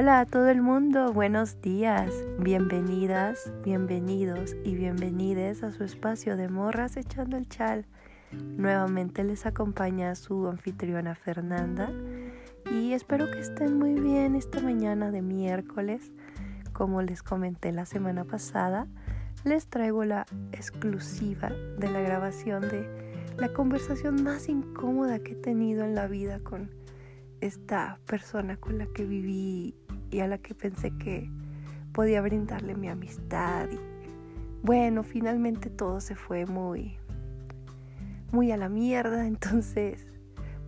Hola a todo el mundo, buenos días, bienvenidas, bienvenidos y bienvenides a su espacio de morras echando el chal. Nuevamente les acompaña su anfitriona Fernanda y espero que estén muy bien esta mañana de miércoles. Como les comenté la semana pasada, les traigo la exclusiva de la grabación de la conversación más incómoda que he tenido en la vida con esta persona con la que viví y a la que pensé que podía brindarle mi amistad. Y bueno, finalmente todo se fue muy, muy a la mierda. Entonces,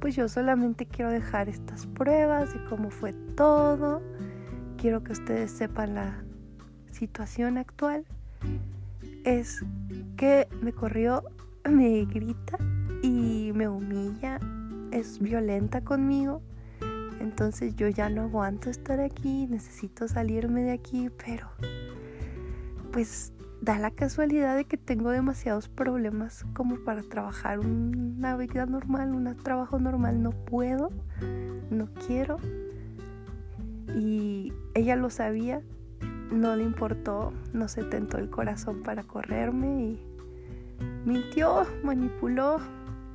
pues yo solamente quiero dejar estas pruebas de cómo fue todo. Quiero que ustedes sepan la situación actual. Es que me corrió, me grita y me humilla. Es violenta conmigo entonces yo ya no aguanto estar aquí, necesito salirme de aquí, pero pues da la casualidad de que tengo demasiados problemas como para trabajar una vida normal, un trabajo normal. No puedo, no quiero. Y ella lo sabía, no le importó, no se tentó el corazón para correrme y mintió, manipuló,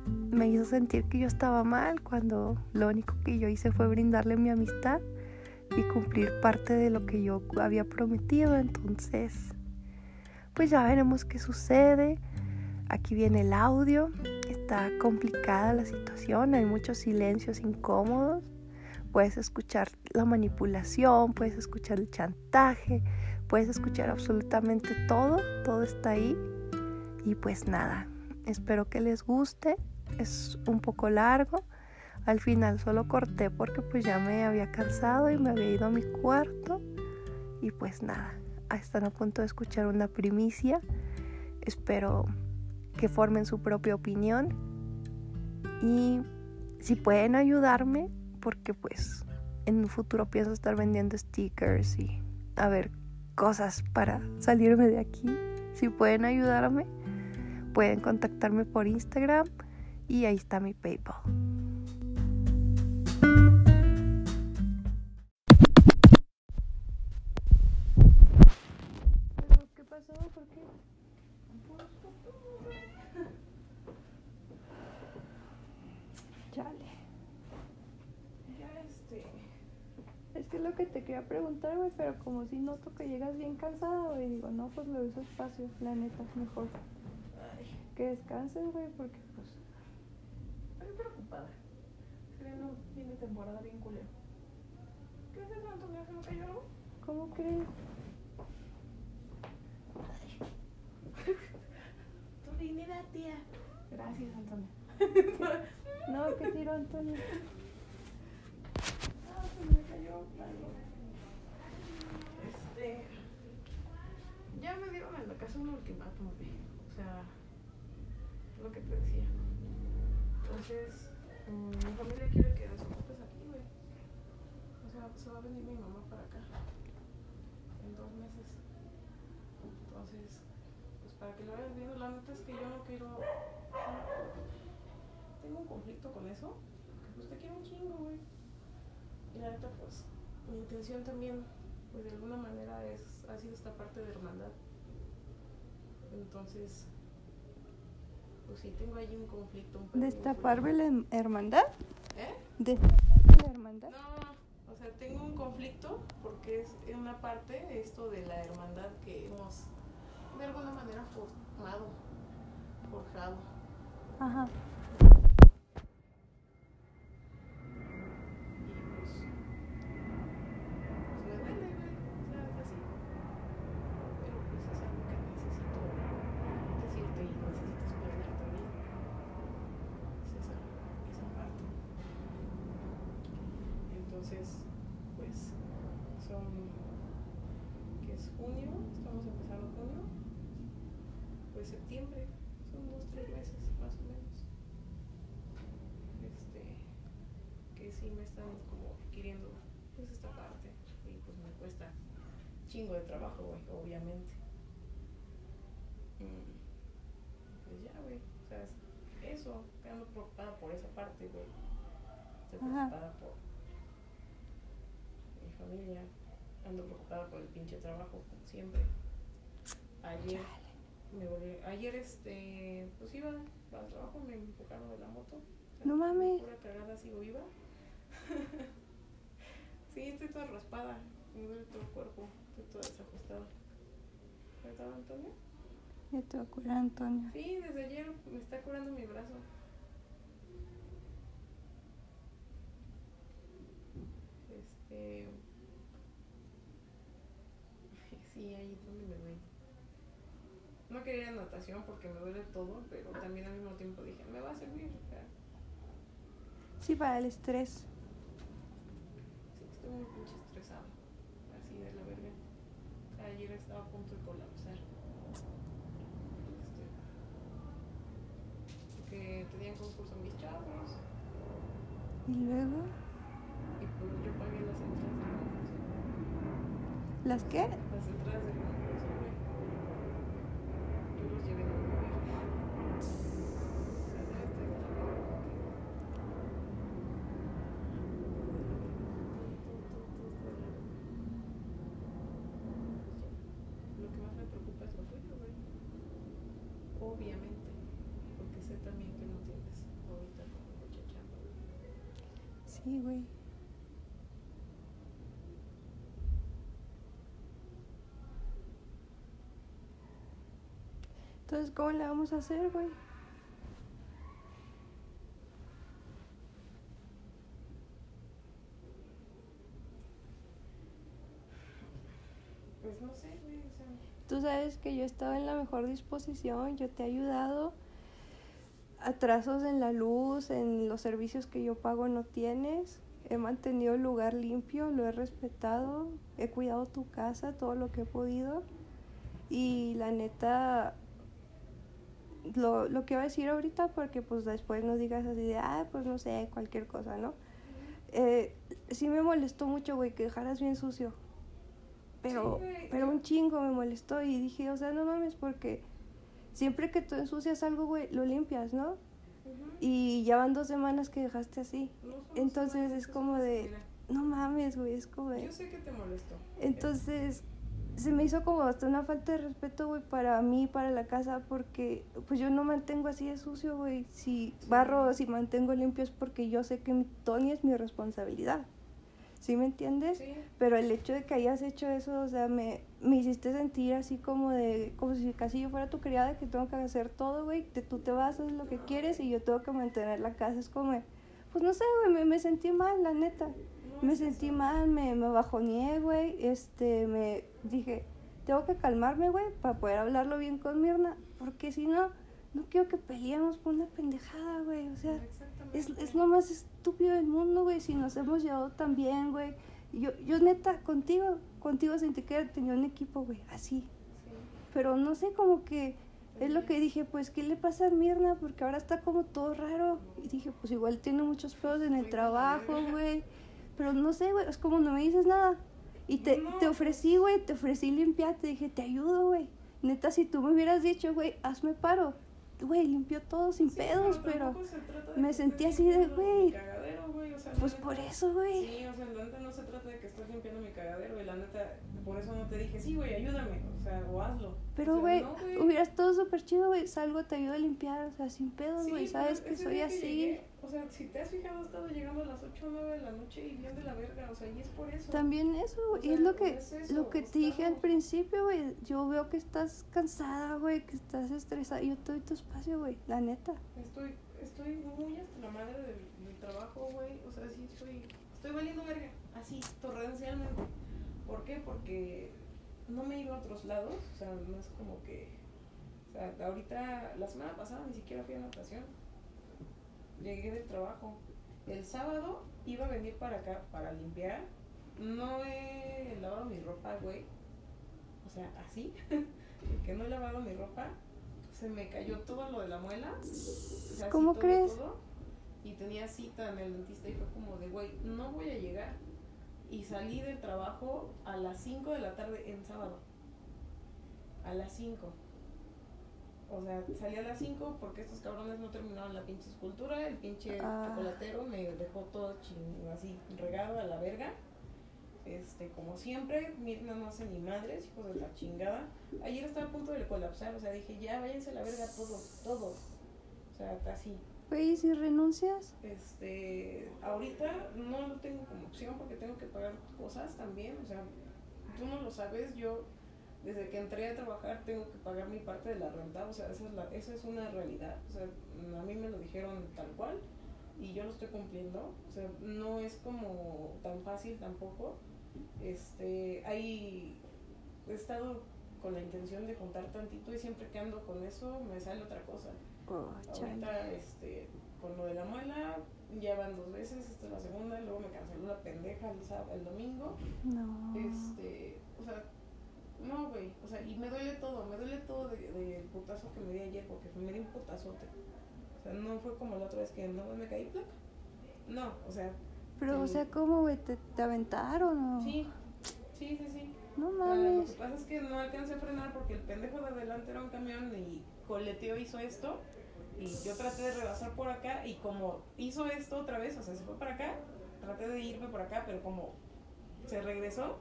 me hizo sentir que yo estaba mal cuando lo único que yo hice fue brindarle mi amistad y cumplir parte de lo que yo había prometido. Entonces, pues ya veremos qué sucede. Aquí viene el audio. Está complicada la situación, hay muchos silencios incómodos. Puedes escuchar la manipulación, puedes escuchar el chantaje, puedes escuchar absolutamente todo, todo está ahí. Y pues nada, espero que les guste es un poco largo. Al final solo corté porque pues ya me había cansado y me había ido a mi cuarto. Y pues nada, están a punto de escuchar una primicia. Espero que formen su propia opinión. Y si pueden ayudarme, porque pues en un futuro pienso estar vendiendo stickers y a ver cosas para salirme de aquí. Si pueden ayudarme, pueden contactarme por Instagram y ahí está mi PayPal. ¿Qué pasó? ¿Por qué? Chale. Ya este. Es que es lo que te quería preguntar, güey, pero como si noto que llegas bien cansada, güey, digo, no, pues me uso espacio, la neta, mejor. Que descanses, güey, porque preocupada. no viene temporada bien culera. ¿Qué es eso, Antonio? ¿Se me cayó algo? ¿Cómo crees? tu dignidad, tía. Gracias, Antonio. no, ¿qué tiro, Antonio? Ah, se me cayó algo. Este. Ya me dieron en la casa un ultimátum, O sea, lo que te decía. Entonces, mm, mi familia quiere que desocupes aquí, güey. O sea, se va a venir mi mamá para acá en dos meses. Entonces, pues para que lo vayas viendo, la neta es que yo no quiero. Tengo un conflicto con eso, porque pues te quiero un chingo, güey. Y la neta, pues, mi intención también, pues de alguna manera, es, ha sido esta parte de hermandad. Entonces, pues sí, tengo ahí un conflicto. Un ¿Destaparme la hermandad? ¿Eh? ¿Destaparme la hermandad? No, o sea, tengo un conflicto porque es en una parte esto de la hermandad que hemos de alguna manera formado, forjado. Ajá. Entonces, pues son, que es junio, estamos empezando junio, pues septiembre, son dos, tres meses más o menos. Este, que sí me están como requiriendo pues esta parte y pues me cuesta chingo de trabajo, obviamente. Mm, pues ya, güey, o sea, eso, quedando preocupada por esa parte, güey. Estoy preocupada por familia. Ando preocupada por el pinche trabajo, como siempre. Ayer me volví, ayer este, pues iba al trabajo, me empujaron de la moto. O sea, No mames. Pura cagada, sigo viva. sí, estoy toda raspada, me duele todo el cuerpo, estoy toda desajustada. ¿Verdad, Antonio? Ya te va a curar, Antonio. Sí, desde ayer me está curando mi brazo. Este. Sí, ahí es donde me duele. No quería ir a natación porque me duele todo, pero también al mismo tiempo dije, me va a servir. Sí, para el estrés. sí, estoy muy pinche estresada. Así de la verga. O sea, ayer estaba a punto de colapsar. Este, porque tenían concurso mis chavos. Y luego, Y pues yo pagué las entradas. ¿las qué? Las entradas del concurso, güey. Yo los llevé de Uber. O sea, debe estar grabado. Lo que más me preocupa es lo tuyo, güey. Obviamente. Porque sé también que no tienes ahorita como mucha chamba, güey. Sí, güey. Entonces, ¿cómo le vamos a hacer, güey? Pues no sé, güey. O sea, Tú sabes que yo estaba en la mejor disposición, yo te he ayudado. Atrasos en la luz, en los servicios que yo pago no tienes. He mantenido el lugar limpio, lo he respetado, he cuidado tu casa, todo lo que he podido. Y la neta, lo, lo que voy a decir ahorita, porque pues después no digas así de, ah, pues no sé, cualquier cosa, ¿no? Eh, sí me molestó mucho, güey, que dejaras bien sucio. Pero, Sí, pero un chingo me molestó y dije, o sea, no mames, porque siempre que tú ensucias algo, güey, lo limpias, ¿no? Y ya van dos semanas que dejaste así. No Entonces es como de, no mames, güey, es como de... Yo sé que te molestó. Entonces, se me hizo como hasta una falta de respeto, güey, para mí, para la casa, porque pues yo no mantengo así de sucio, güey. Si barro, si mantengo limpio es porque yo sé que mi Tony es mi responsabilidad. ¿Sí me entiendes? Sí. Pero el hecho de que hayas hecho eso, o sea, me, me hiciste sentir así como de, como si casi yo fuera tu criada, que tengo que hacer todo, güey, que tú te vas, haces lo que quieres y yo tengo que mantener la casa. Es como, pues no sé, güey, me, me sentí mal, la neta. Me sentí mal, me, me bajoneé, güey. Este, me dije, tengo que calmarme, güey, para poder hablarlo bien con Mirna. Porque si no, no quiero que peleemos por una pendejada, güey. O sea, es, es lo más estúpido del mundo, güey. Si nos hemos llevado tan bien, güey. Yo, yo neta, contigo, contigo sentí que tenía un equipo, güey, así. Sí. Pero no sé, como que es lo que dije, pues, ¿qué le pasa a Mirna? Porque ahora está como todo raro. Y dije, pues igual tiene muchos pedos en el Estoy trabajo, güey. Pero no sé, güey, es como no me dices nada. Y te, No. te ofrecí, güey, te ofrecí limpiar, te dije, te ayudo, güey. Neta, si tú me hubieras dicho, güey, hazme paro. Güey, limpió todo sin Sí, pedos, pero... se me sentí así de, güey. güey, o sea, Pues neta- por eso, güey. Sí, o sea, la neta no se trata de que estés limpiando mi cagadero y la neta, por eso no te dije, sí, güey, ayúdame, o sea, o hazlo. Pero, O sea, güey, no, hubiera estado súper chido, güey. Salgo, te ayudo a limpiar, o sea, sin pedos, Sí, güey. pero Sabes que soy que así. llegué, o sea, si te has fijado, he estado llegando a las 8 o 9 de la noche y bien de la verga, o sea, y es por eso. También eso, güey. O y es sea, lo que, es eso, lo que te dije al principio, güey. Yo veo que estás cansada, güey, que estás estresada. Yo te doy tu espacio, güey, la neta. Estoy, estoy muy hasta la madre del, del trabajo, güey. O sea, sí estoy, estoy valiendo verga, así, torrencialmente. ¿Por qué? Porque no me he ido a otros lados, o sea, no es como que, o sea, ahorita, la semana pasada ni siquiera fui a natación. Llegué del trabajo. El sábado iba a venir para acá para limpiar. No he lavado mi ropa, güey. O sea, así, que no he lavado mi ropa. Se me cayó todo lo de la muela. O sea, así ¿Cómo todo, crees? todo. Y tenía cita en el dentista y fue como de, güey, no voy a llegar. Y salí del trabajo a las 5 de la tarde en sábado. A las 5. O sea, salí a las 5 porque estos cabrones no terminaron la pinche escultura. El pinche Ah. chocolatero me dejó todo ching, así regado a la verga. Este, como siempre, Mirna no hace ni madres, hijos de la chingada. Ayer estaba a punto de colapsar, o sea, dije, ya váyanse a la verga todos, todos. O sea, así. Güey, ¿y si renuncias? Este, ahorita no lo tengo como opción porque tengo que pagar cosas también, o sea, tú no lo sabes, yo desde que entré a trabajar tengo que pagar mi parte de la renta, o sea, esa es, la, esa es una realidad, o sea, a mí me lo dijeron tal cual y yo lo estoy cumpliendo, o sea, no es como tan fácil tampoco, este, hay, he estado con la intención de contar tantito y siempre que ando con eso me sale otra cosa. Oh. Ahorita, este, con lo de la muela, ya van dos veces, esta es la segunda, y luego me canceló la pendeja el, sábado, el domingo. No. Este, o sea, no, güey, o sea, y me duele todo, me duele todo del de, putazo que me di ayer, porque me di un putazote. O sea, no fue como la otra vez que no me caí placa. No, o sea. Pero, o sea, ¿cómo, güey? ¿Te, te aventaron o...? Sí, sí, sí, sí. No sea, lo mames. que pasa es que no alcancé a frenar porque el pendejo de adelante era un camión y coleteó hizo esto. Y yo traté de rebasar por acá y como hizo esto otra vez, o sea, se fue para acá, traté de irme por acá, pero como se regresó,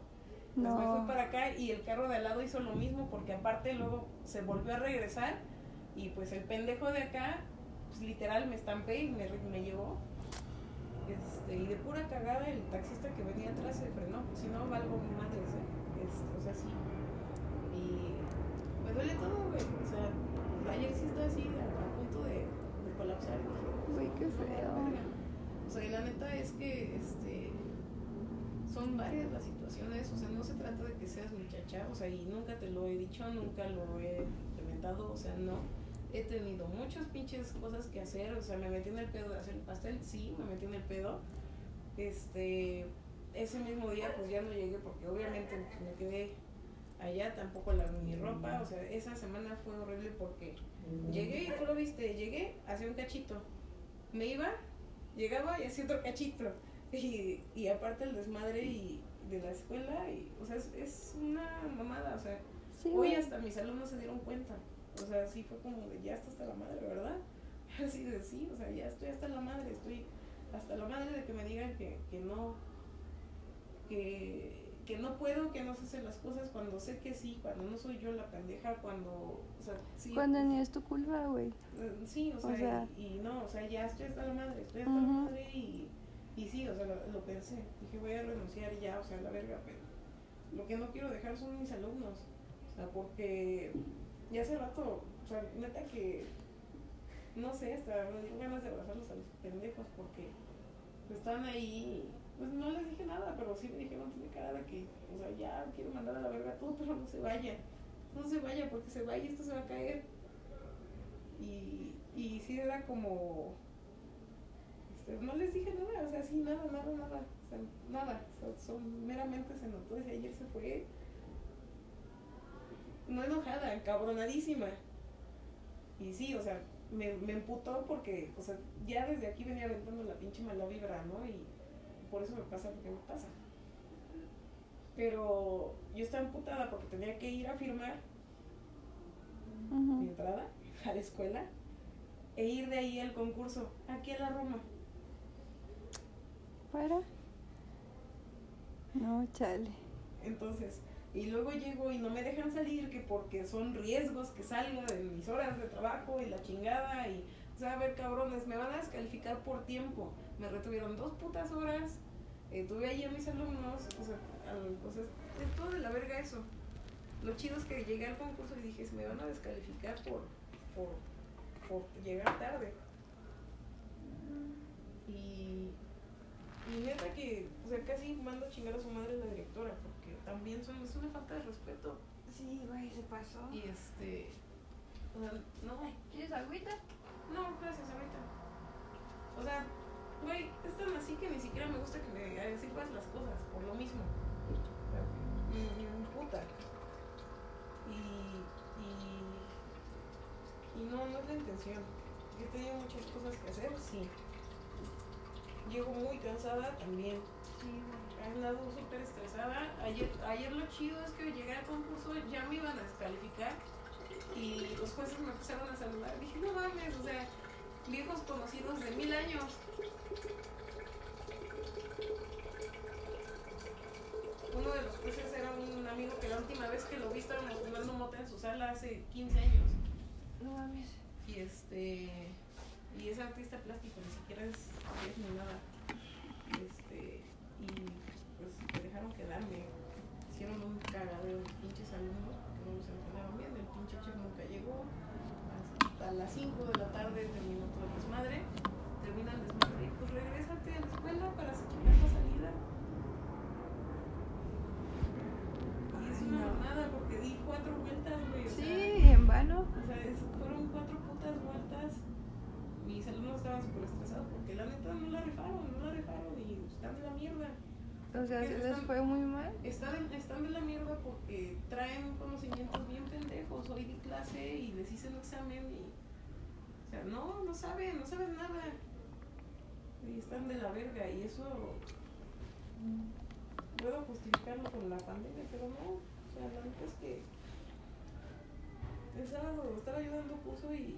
pues me fui No. para acá y el carro de al lado hizo lo mismo porque aparte luego se volvió a regresar y pues el pendejo de acá, pues literal me estampé y me, me llevó. Este, y de pura cagada el taxista que venía atrás se frenó, pues si no valgo mi madre, este, o sea, sí. Y me duele todo, güey. O sea, ayer sí estaba así a, a punto de, de colapsar. y dije, Güey, qué "No, la feo. verga". O sea, y la neta es que este son varias las situaciones, o sea, no se trata de que seas muchacha, o sea, y nunca te lo he dicho, nunca lo he implementado, o sea, no. He tenido muchas pinches cosas que hacer, o sea, me metí en el pedo de hacer el pastel, sí, me metí en el pedo. Este, ese mismo día pues ya no llegué porque obviamente me quedé allá, tampoco la mi ropa, o sea, esa semana fue horrible porque llegué y tú lo viste, llegué, hacía un cachito, me iba, llegaba y hacía otro cachito. Y, y aparte el desmadre y de la escuela, y, o sea, es, es una mamada, o sea, Sí, hoy hasta mis alumnos se dieron cuenta. O sea, sí fue como de ya está hasta la madre, ¿verdad? Así de sí, o sea, ya estoy hasta la madre, estoy hasta la madre de que me digan que, que no, que, que no puedo, que no sé hacer las cosas cuando sé que sí, cuando no soy yo la pendeja, cuando, o sea, sí. Cuando ni es tu culpa, güey. eh, Sí, o sea, O sea- y, y no, o sea, ya estoy hasta la madre, estoy hasta la madre y, y sí, o sea, lo, lo pensé. Dije, voy a renunciar ya, o sea, la verga, pero lo que no quiero dejar son mis alumnos. O sea, porque ya hace rato, o sea, neta que, no sé, hasta me dio ganas de abrazarlos a los pendejos porque estaban ahí, pues no les dije nada, pero sí me dijeron, tiene cara de que, o sea, ya quiero mandar a la verga todo, pero no se vaya. No se vaya, porque se vaya esto se va a caer. Y, y sí era como, este, no les dije nada, o sea, sí, nada, nada, nada, o sea, nada, o sea, meramente se notó desde ayer se fue, no enojada, encabronadísima. Y sí, o sea, me, me emputó porque, o sea, ya desde aquí venía aventando la pinche mala vibra, ¿no? Y por eso me pasa lo que me pasa. Pero yo estaba emputada porque tenía que ir a firmar mi entrada a la escuela e ir de ahí al concurso, aquí a la Roma. ¿Para? No, chale. Entonces, y luego llego y no me dejan salir que porque son riesgos que salga de mis horas de trabajo y la chingada y, o sea, a ver, cabrones, me van a descalificar por tiempo. Me retuvieron dos putas horas, eh, tuve ahí a mis alumnos, o sea, al- o sea, es todo de la verga eso. Lo chido es que llegué al concurso y dije, se me van a descalificar por, por, por llegar tarde. Y, y neta que, o sea, casi mando a chingar a su madre la directora, porque también son, es una falta de respeto. Sí, güey, se pasó. Y este, o sea, no, ¿Quieres agüita? no, gracias, ahorita. O sea, güey, es tan así que ni siquiera me gusta que me sirvas las cosas, por lo mismo. Me, me emputa. Y, y, y no, no es la intención. Yo tenido muchas cosas que hacer, sí. Llego muy cansada también. Sí, güey. He andado súper estresada. Ayer, ayer lo chido es que llegué al concurso, ya me iban a descalificar y los jueces me empezaron a saludar. Dije, no mames, o sea, viejos conocidos de mil años. de los jueces era un amigo que la última vez que lo vi estábamos fumando mota en su sala hace 15 años. No mames. Y este. Y es artista plástico, ni siquiera es, es ni nada. Este. Y pues me dejaron quedarme. Hicieron un cagadero de pinches alumnos porque no los entrenaron bien. El pinche chef nunca llegó. Hasta las 5 de la tarde terminó todo el desmadre. Termina el desmadre y pues regrésate a la escuela para sacar la salida. Y es una No. mamada porque di cuatro vueltas, güey. sea, Sí, en vano. o sea, es- fueron cuatro putas vueltas. Mis alumnos estaban súper estresados porque la neta no la rifaron, no la rifaron y están de la mierda. O sea, ¿Qué se les fue muy mal. Están, están de la mierda porque traen conocimientos bien pendejos. Hoy di clase y les hice un examen y. No, no saben, no saben nada. Y están de la verga y eso. Puedo justificarlo con la pandemia, pero no. O sea, la neta es que. El sábado estaba yo dando curso y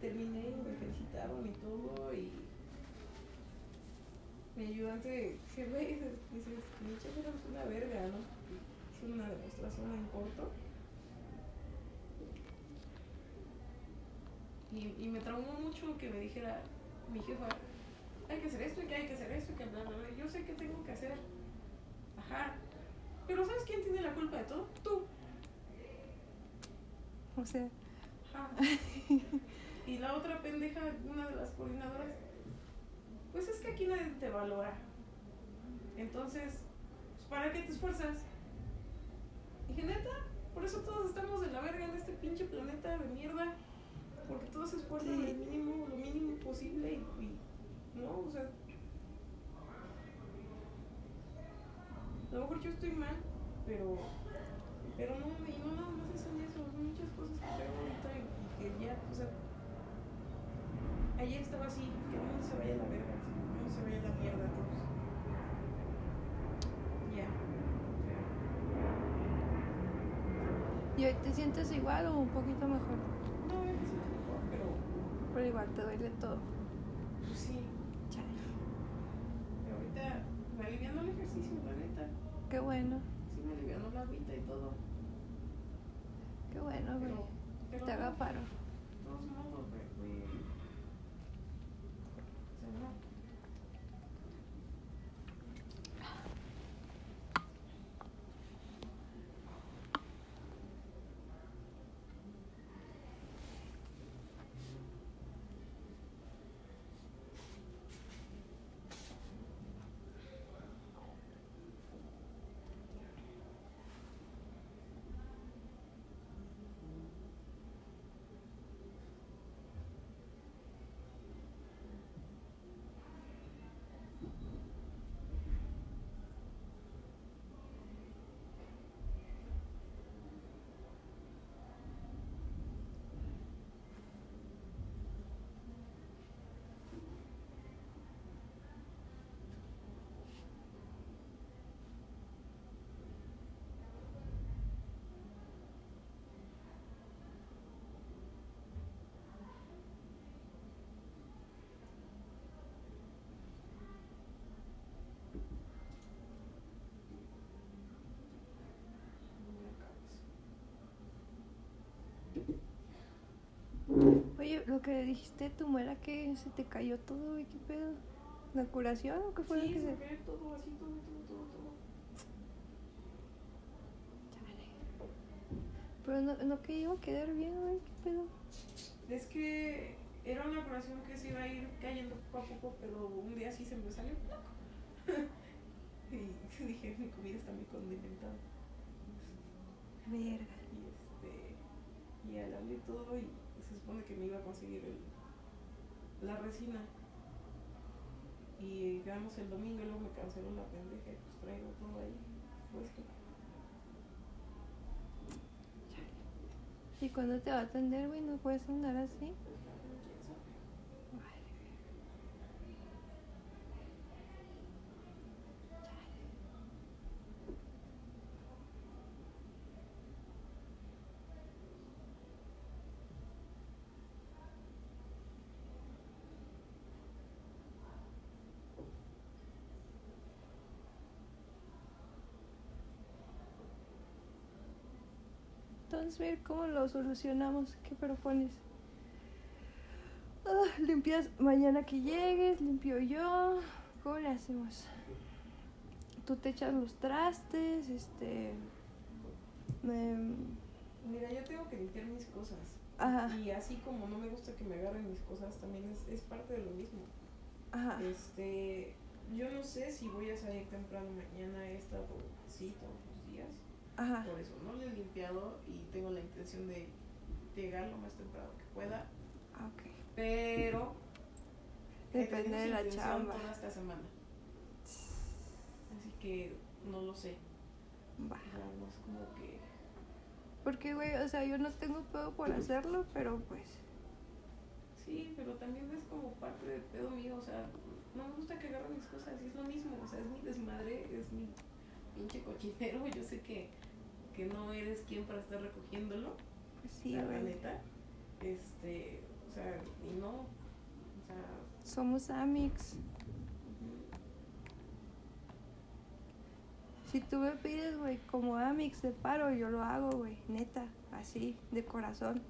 terminé y me felicitaron y todo y mi ayudante dice, güey, dice, mi chef era una verga, ¿no? Hice una demostración en corto. Y, y me traumó mucho que me dijera mi jefa, hay que hacer esto y que hay que hacer esto y que bla, bla, bla. Yo sé qué tengo que hacer. Ajá. Pero ¿sabes quién tiene la culpa de todo? Tú. O sea, Ajá. y la otra pendeja, una de las coordinadoras, pues es que aquí nadie te valora. Entonces, pues, ¿para qué te esfuerzas? Dije, neta, por eso todos estamos de la verga en este pinche planeta de mierda. Porque todos se esfuerzan Sí. el mínimo, lo mínimo posible y, y no, o sea. A lo mejor yo estoy mal, pero pero no, y no nada más es en eso, son muchas cosas que traigo ahorita y, que ya, o sea, ayer estaba así, que no se vaya la verga, que no se vaya la mierda todos. Ya. ¿y hoy te sientes igual o un poquito mejor? No, ya me siento mejor, pero Pero igual te duele todo. pues sí, Chale. pero ahorita me aliviando el ejercicio, la neta. Qué bueno, Sí me alivianó la agüita y todo, qué bueno, güey. Te haga paro modos, güey, güey. O sea, no. Oye, lo que dijiste tu muela que se te cayó todo, ¿qué pedo? ¿La curación o qué fue lo Sí, que se cae todo así, todo, todo, todo, todo. Chale. Pero no, no que iba a quedar bien, güey, ¿qué pedo? Es que era una curación que se iba a ir cayendo poco a poco, pero un día sí se me salió. y dije, mi comida está muy condimentada. Verga. Y este. Y al hablé todo y se supone que me iba a conseguir el- la resina. Y llegamos el domingo y luego me canceló la pendeja y pues traigo todo ahí. ¿Y cuándo te va a atender, güey? ¿No puedes andar así? Entonces, ver cómo lo solucionamos. ¿Qué propones? Ah, limpias mañana que llegues, limpio yo. ¿Cómo le hacemos? Tú te echas los trastes, este. me- Mira, yo tengo que limpiar mis cosas. Ajá. Y así como no me gusta que me agarren mis cosas, también es, es parte de lo mismo. Ajá. Este, yo no sé si voy a salir temprano mañana, todos los días. Ajá. Por eso no lo he limpiado y tengo la intención de llegar lo más temprano que pueda. Ah. Pero Depende de la chamba. toda esta semana. Así que no lo sé. Va. No es como que. Porque, güey, o sea, yo no tengo pedo por hacerlo, pero pues. Sí, pero también es como parte del pedo mío. O sea, no me gusta que agarren mis cosas. Y es lo mismo. O sea, es mi desmadre, es mi pinche cochinero. Yo sé que, que no eres quien para estar recogiéndolo. pues sí, la neta. Este, o sea, y no. O sea, Somos ujú. Si tú me pides, güey, como Amix de paro, yo lo hago, güey, neta, así, de corazón.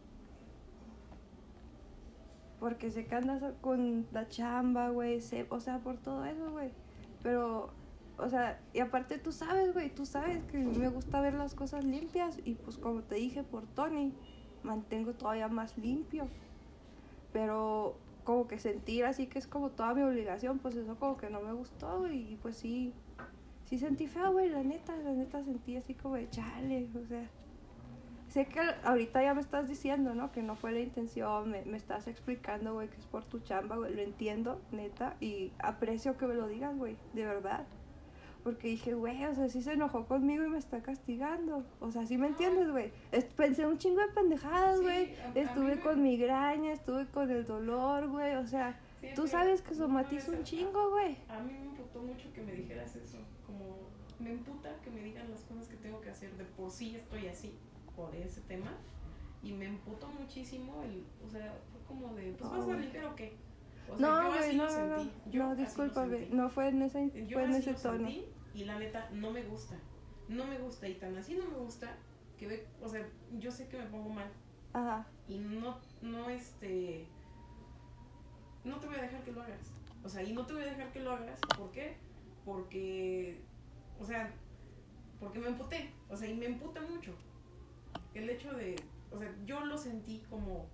Porque sé que andas con la chamba, güey, o sea, por todo eso, güey. Pero, o sea, y aparte tú sabes, güey, tú sabes que me gusta ver las cosas limpias y pues como te dije por Tony, mantengo todavía más limpio. Pero como que sentir así que es como toda mi obligación, pues eso como que no me gustó, güey, y pues sí, sí sentí feo, güey, la neta, la neta sentí así como de chale, o sea. Sé que ahorita ya me estás diciendo, ¿no? Que no fue la intención, me, me estás explicando, güey, que es por tu chamba, güey, lo entiendo, neta, y aprecio que me lo digas, güey, de verdad. Porque dije, güey, o sea, sí se enojó conmigo y me está castigando. O sea, sí me entiendes, güey. Pensé un chingo de pendejadas, güey. Estuve me- con migraña, estuve con el dolor, güey. O sea, Sí, tú sabes que somatizo un chingo, güey. A mí me imputó mucho que me dijeras eso. Como me imputa que me digan las cosas que tengo que hacer. De por sí estoy así por ese tema. Y me imputó muchísimo el. O sea, fue como de. Pues No, vas a limpiar o qué. O sea, No, yo güey, así no, lo no, no. sentí. Yo No, sentí. No fue en ese, Yo fue en ese lo tono. sentí y la neta no me gusta. No me gusta y tan así no me gusta que ve, o sea, yo sé que me pongo mal Ajá. y no, no, este, no te voy a dejar que lo hagas. O sea, y no te voy a dejar que lo hagas. ¿Por qué? Porque, o sea, porque me emputé. O sea, y me emputa mucho. El hecho de, o sea, yo lo sentí como,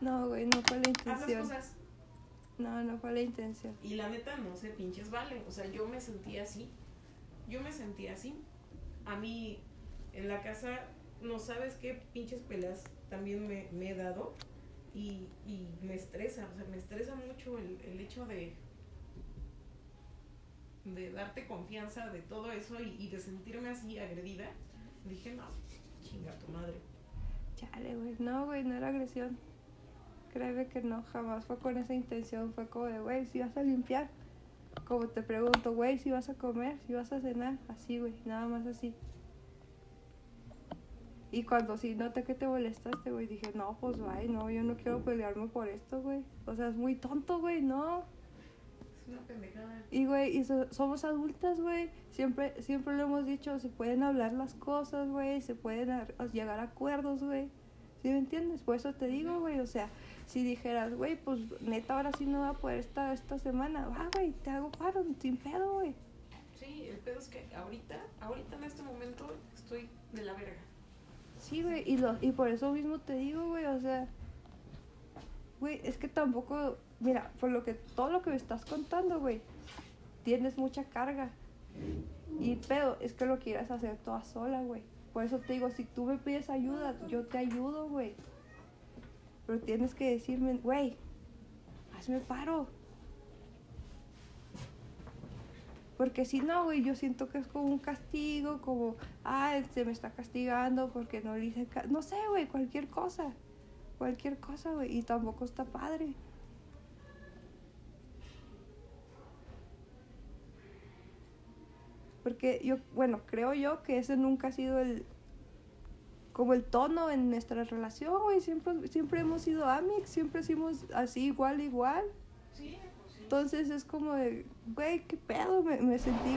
No, güey, no fue la haz las intención. cosas No, no fue la intención. Y la neta no sé pinches vale. O sea, yo me sentí así. Yo me sentí así. A mí en la casa no sabes qué pinches peleas también me, me he dado. Y, y me estresa. O sea, me estresa mucho el, el hecho de de darte confianza de todo eso y, y de sentirme así agredida. Dije, no, chinga tu madre. Chale, güey. No, güey, no era agresión. Créeme que no, jamás fue con esa intención. Fue como de, güey, si vas a limpiar. Como te pregunto, güey, si vas a comer, si vas a cenar. Así, güey, nada más así. Y cuando sí noté que te molestaste, güey, dije, no, pues, güey, no, yo no quiero pelearme por esto, güey. O sea, es muy tonto, güey, no. Es una pendejada. Y, güey, y so- somos adultas, güey. Siempre, siempre lo hemos dicho, se pueden hablar las cosas, güey. Se pueden ar- llegar a acuerdos, güey. ¿Sí me entiendes? Por eso te digo, güey. O sea, si dijeras, güey, pues neta, ahora sí no va a poder estar esta semana. Va, güey, te hago paro, sin pedo, güey. Sí, el pedo es que ahorita, ahorita en este momento estoy de la verga. Sí, güey, y, lo, y por eso mismo te digo, güey, o sea, güey, es que tampoco, mira, por lo que, todo lo que me estás contando, güey, tienes mucha carga. Y el pedo es que lo quieras hacer toda sola, güey. Por eso te digo, si tú me pides ayuda, yo te ayudo, güey. Pero tienes que decirme, güey, hazme paro. Porque si no, güey, yo siento que es como un castigo, como, ah, se me está castigando porque no le hice ca-". No sé, güey, cualquier cosa. Cualquier cosa, güey. Y tampoco está padre. Porque yo, bueno, creo yo que ese nunca ha sido el, como el tono en nuestra relación, güey. Siempre, siempre hemos sido amigos, siempre hicimos así, igual, igual. Sí, pues sí. Entonces es como de, güey, qué pedo, me, me sentí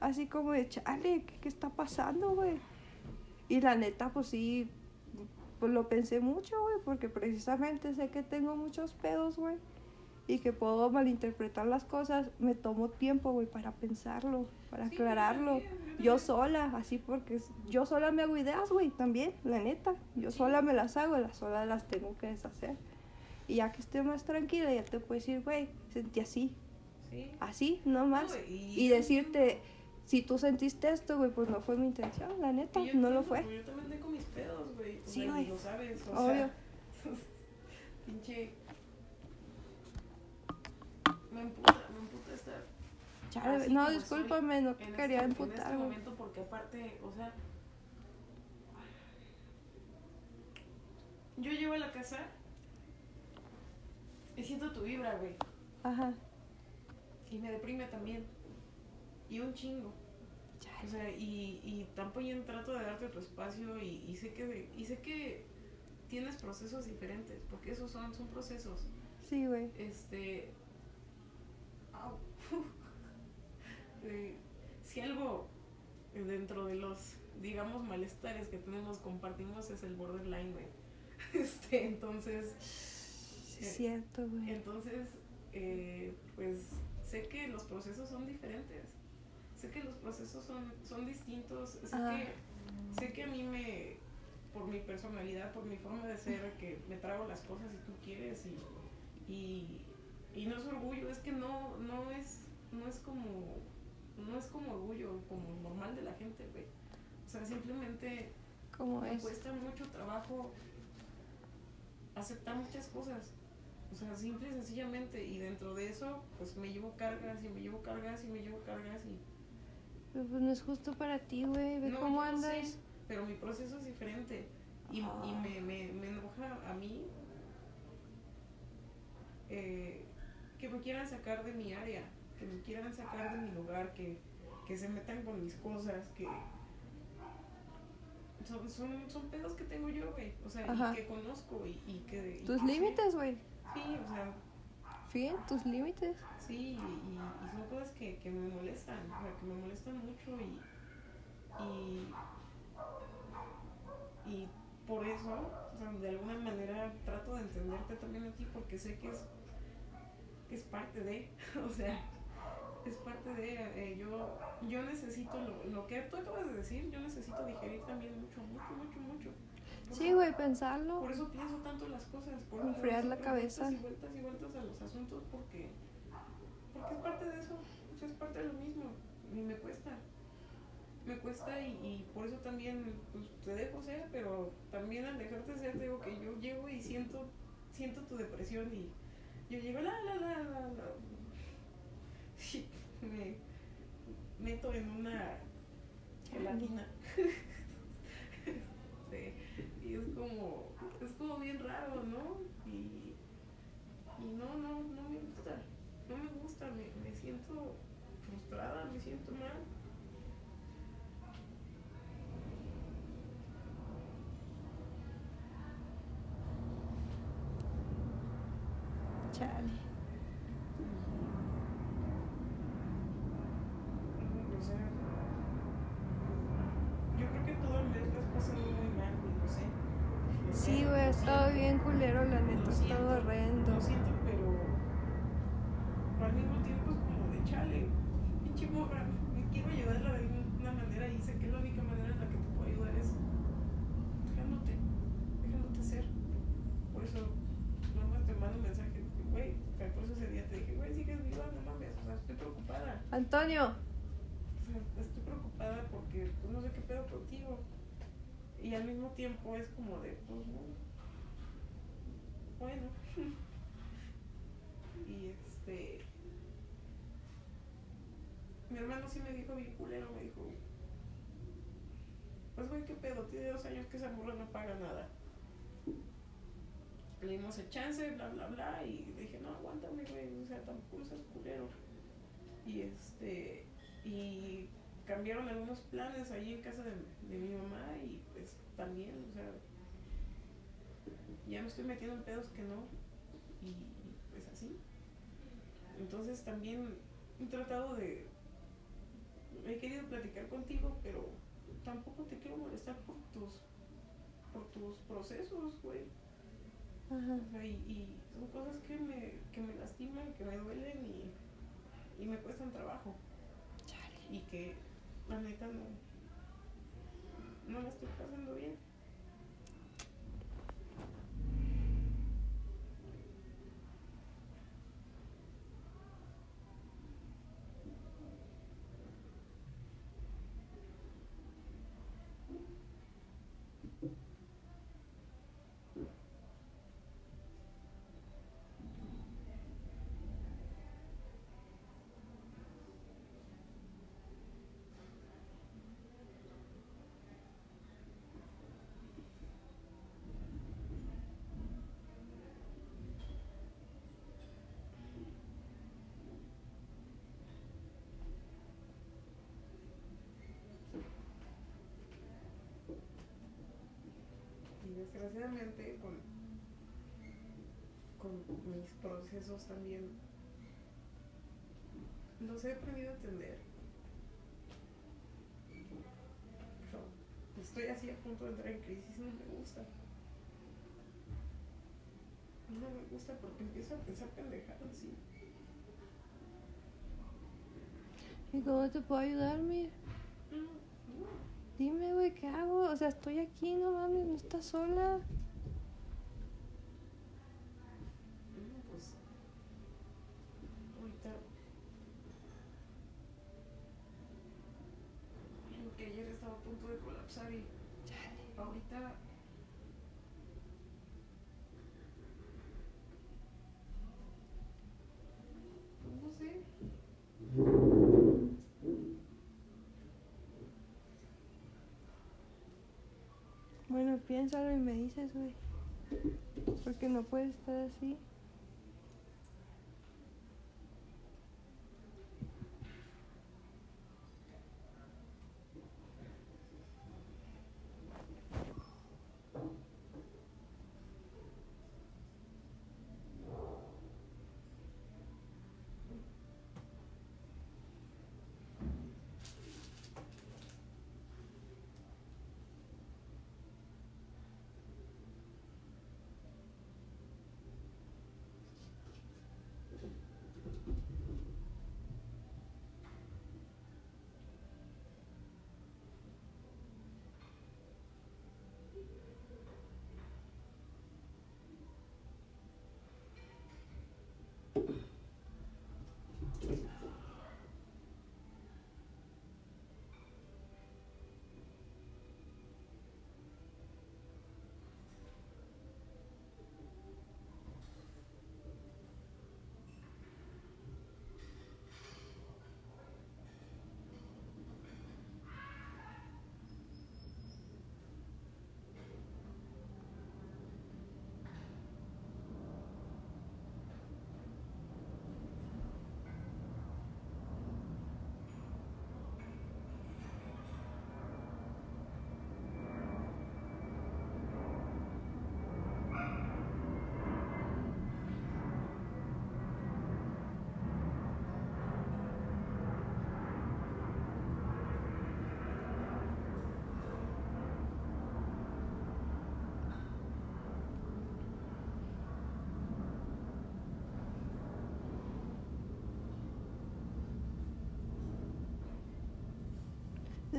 así como de, chale, ¿qué, qué está pasando, güey? Y la neta, pues sí, pues lo pensé mucho, güey, porque precisamente sé que tengo muchos pedos, güey. Y que puedo malinterpretar las cosas. Me tomo tiempo, güey, para pensarlo, para Sí, aclararlo. yo sola, así porque yo sola me hago ideas, güey, también, la neta. Yo sola me las hago, las sola las tengo que deshacer. Y ya que esté más tranquila, ya te puedo decir, güey, sentí así, Sí. así, no más. Y decirte, si tú sentiste esto, güey, pues no fue mi intención, la neta, yo no lo fue. güey, Yo también tengo mis pedos, güey. Sí, güey. lo sabes, o Obvio. sea. pinche. Me emputa, me emputa estar. Chale, no, discúlpame, no en te este- quería En emputar, este güey. momento, porque aparte, o sea. Yo llego a la casa y siento tu vibra, güey. Ajá. Y me deprime también. Y un chingo. O sea, y, y también trato de darte tu espacio y, y sé que y sé que tienes procesos diferentes, porque esos son, son procesos. Sí, güey. Este. Eh, si algo dentro de los, digamos, malestares que tenemos, compartimos, es el borderline, güey. Este, entonces. Es cierto, güey. Entonces, eh, pues sé que los procesos son diferentes. Sé que los procesos son, son distintos. Sé, Ah. que, sé que a mí me, por mi personalidad, por mi forma de ser, que me trago las cosas si tú quieres y, y, y no es orgullo, es que no, no es, no es como, no es como orgullo, como normal de la gente, güey. O sea, simplemente ¿Cómo me es? cuesta mucho trabajo aceptar muchas cosas. O sea, simple y sencillamente. Y dentro de eso, pues me llevo cargas y me llevo cargas y me llevo cargas y... Pero pues no es justo para ti, güey. Ve No, cómo sé, andas. pero mi proceso es diferente. Y, y Ah. me, me, me enoja a mí eh, que me quieran sacar de mi área, que me quieran sacar de mi lugar, que, que se metan con mis cosas, que... Son, son, son pedos que tengo yo, güey. O sea, Ajá. y que conozco y, y que... y Tus límites, güey. Sí, o sea, Fin, tus límites. Sí, y, y- y son cosas que, que me molestan, o sea, que me molestan mucho y, y, y por eso, o sea, de alguna manera trato de entenderte también a ti porque sé que es, que es parte de, o sea, es parte de, eh, yo, yo necesito lo, lo que tú acabas de decir, yo necesito digerir también mucho, mucho, mucho, mucho. Por Sí, güey, pensarlo. por eso pienso tanto las cosas, por Enfriar la cabeza. Vueltas y vueltas y vueltas a los asuntos porque, porque es parte de eso, o sea, es parte de lo mismo y me cuesta. Me cuesta y, y por eso también pues, te dejo ser, pero también al dejarte ser te digo que yo llego y siento, siento tu depresión y yo llego la la la la la me meto en una gelatina. Y es como, es como bien raro, ¿no? Y, y no, no, no me gusta, no me gusta, me, me siento frustrada, me siento mal. Chale. O sea, yo creo que todo el mes lo has pasado muy mal, güey, lo sé. Lo sé, Sí, güey, ha lo estado siento. bien culero, la neta. Lo Ha siento, estado horrendo. Lo siento, pero al mismo tiempo es como de chale, pinche morra, me quiero ayudarla de alguna manera y sé que la única manera en la que te puedo ayudar es dejándote, dejándote ser. Por eso, nomás te mando un mensaje, güey, o sea, por eso ese día te dije, güey, sigues viva, no mames, o sea, estoy preocupada. Antonio. Estoy preocupada porque pues, no sé qué pedo contigo. Y al mismo tiempo es como de, pues, no. Bueno. y este. Mi hermano sí me dijo bien culero, me dijo. Pues, güey, qué pedo, tiene dos años que esa morra no paga nada. Le dimos el chance, bla, bla, bla, y dije, no, aguántame, güey, o sea, tampoco seas culero. Y este y cambiaron algunos planes ahí en casa de, de mi mamá y pues también, o sea, ya me estoy metiendo en pedos que no y pues así. Entonces también he tratado de, he querido platicar contigo, pero tampoco te quiero molestar por tus, por tus procesos, güey. Ajá. O sea, y, y son cosas que me, que me lastiman, que me duelen y, y me cuestan trabajo. Y que la neta no, no la estoy pasando bien. Y desgraciadamente con, con mis procesos también los he aprendido a entender. Estoy así a punto de entrar en crisis, no me gusta. No me gusta porque empiezo a pensar pendejadas así. ¿Y cómo te puedo ayudar, Mir? Dime, güey, ¿qué hago? O sea, estoy aquí, no mames, no estás sola. No, pues ahorita digo que ayer estaba a punto de colapsar y ahorita pues no sé Bueno, piénsalo y me dices, güey. Porque no puedes estar así. you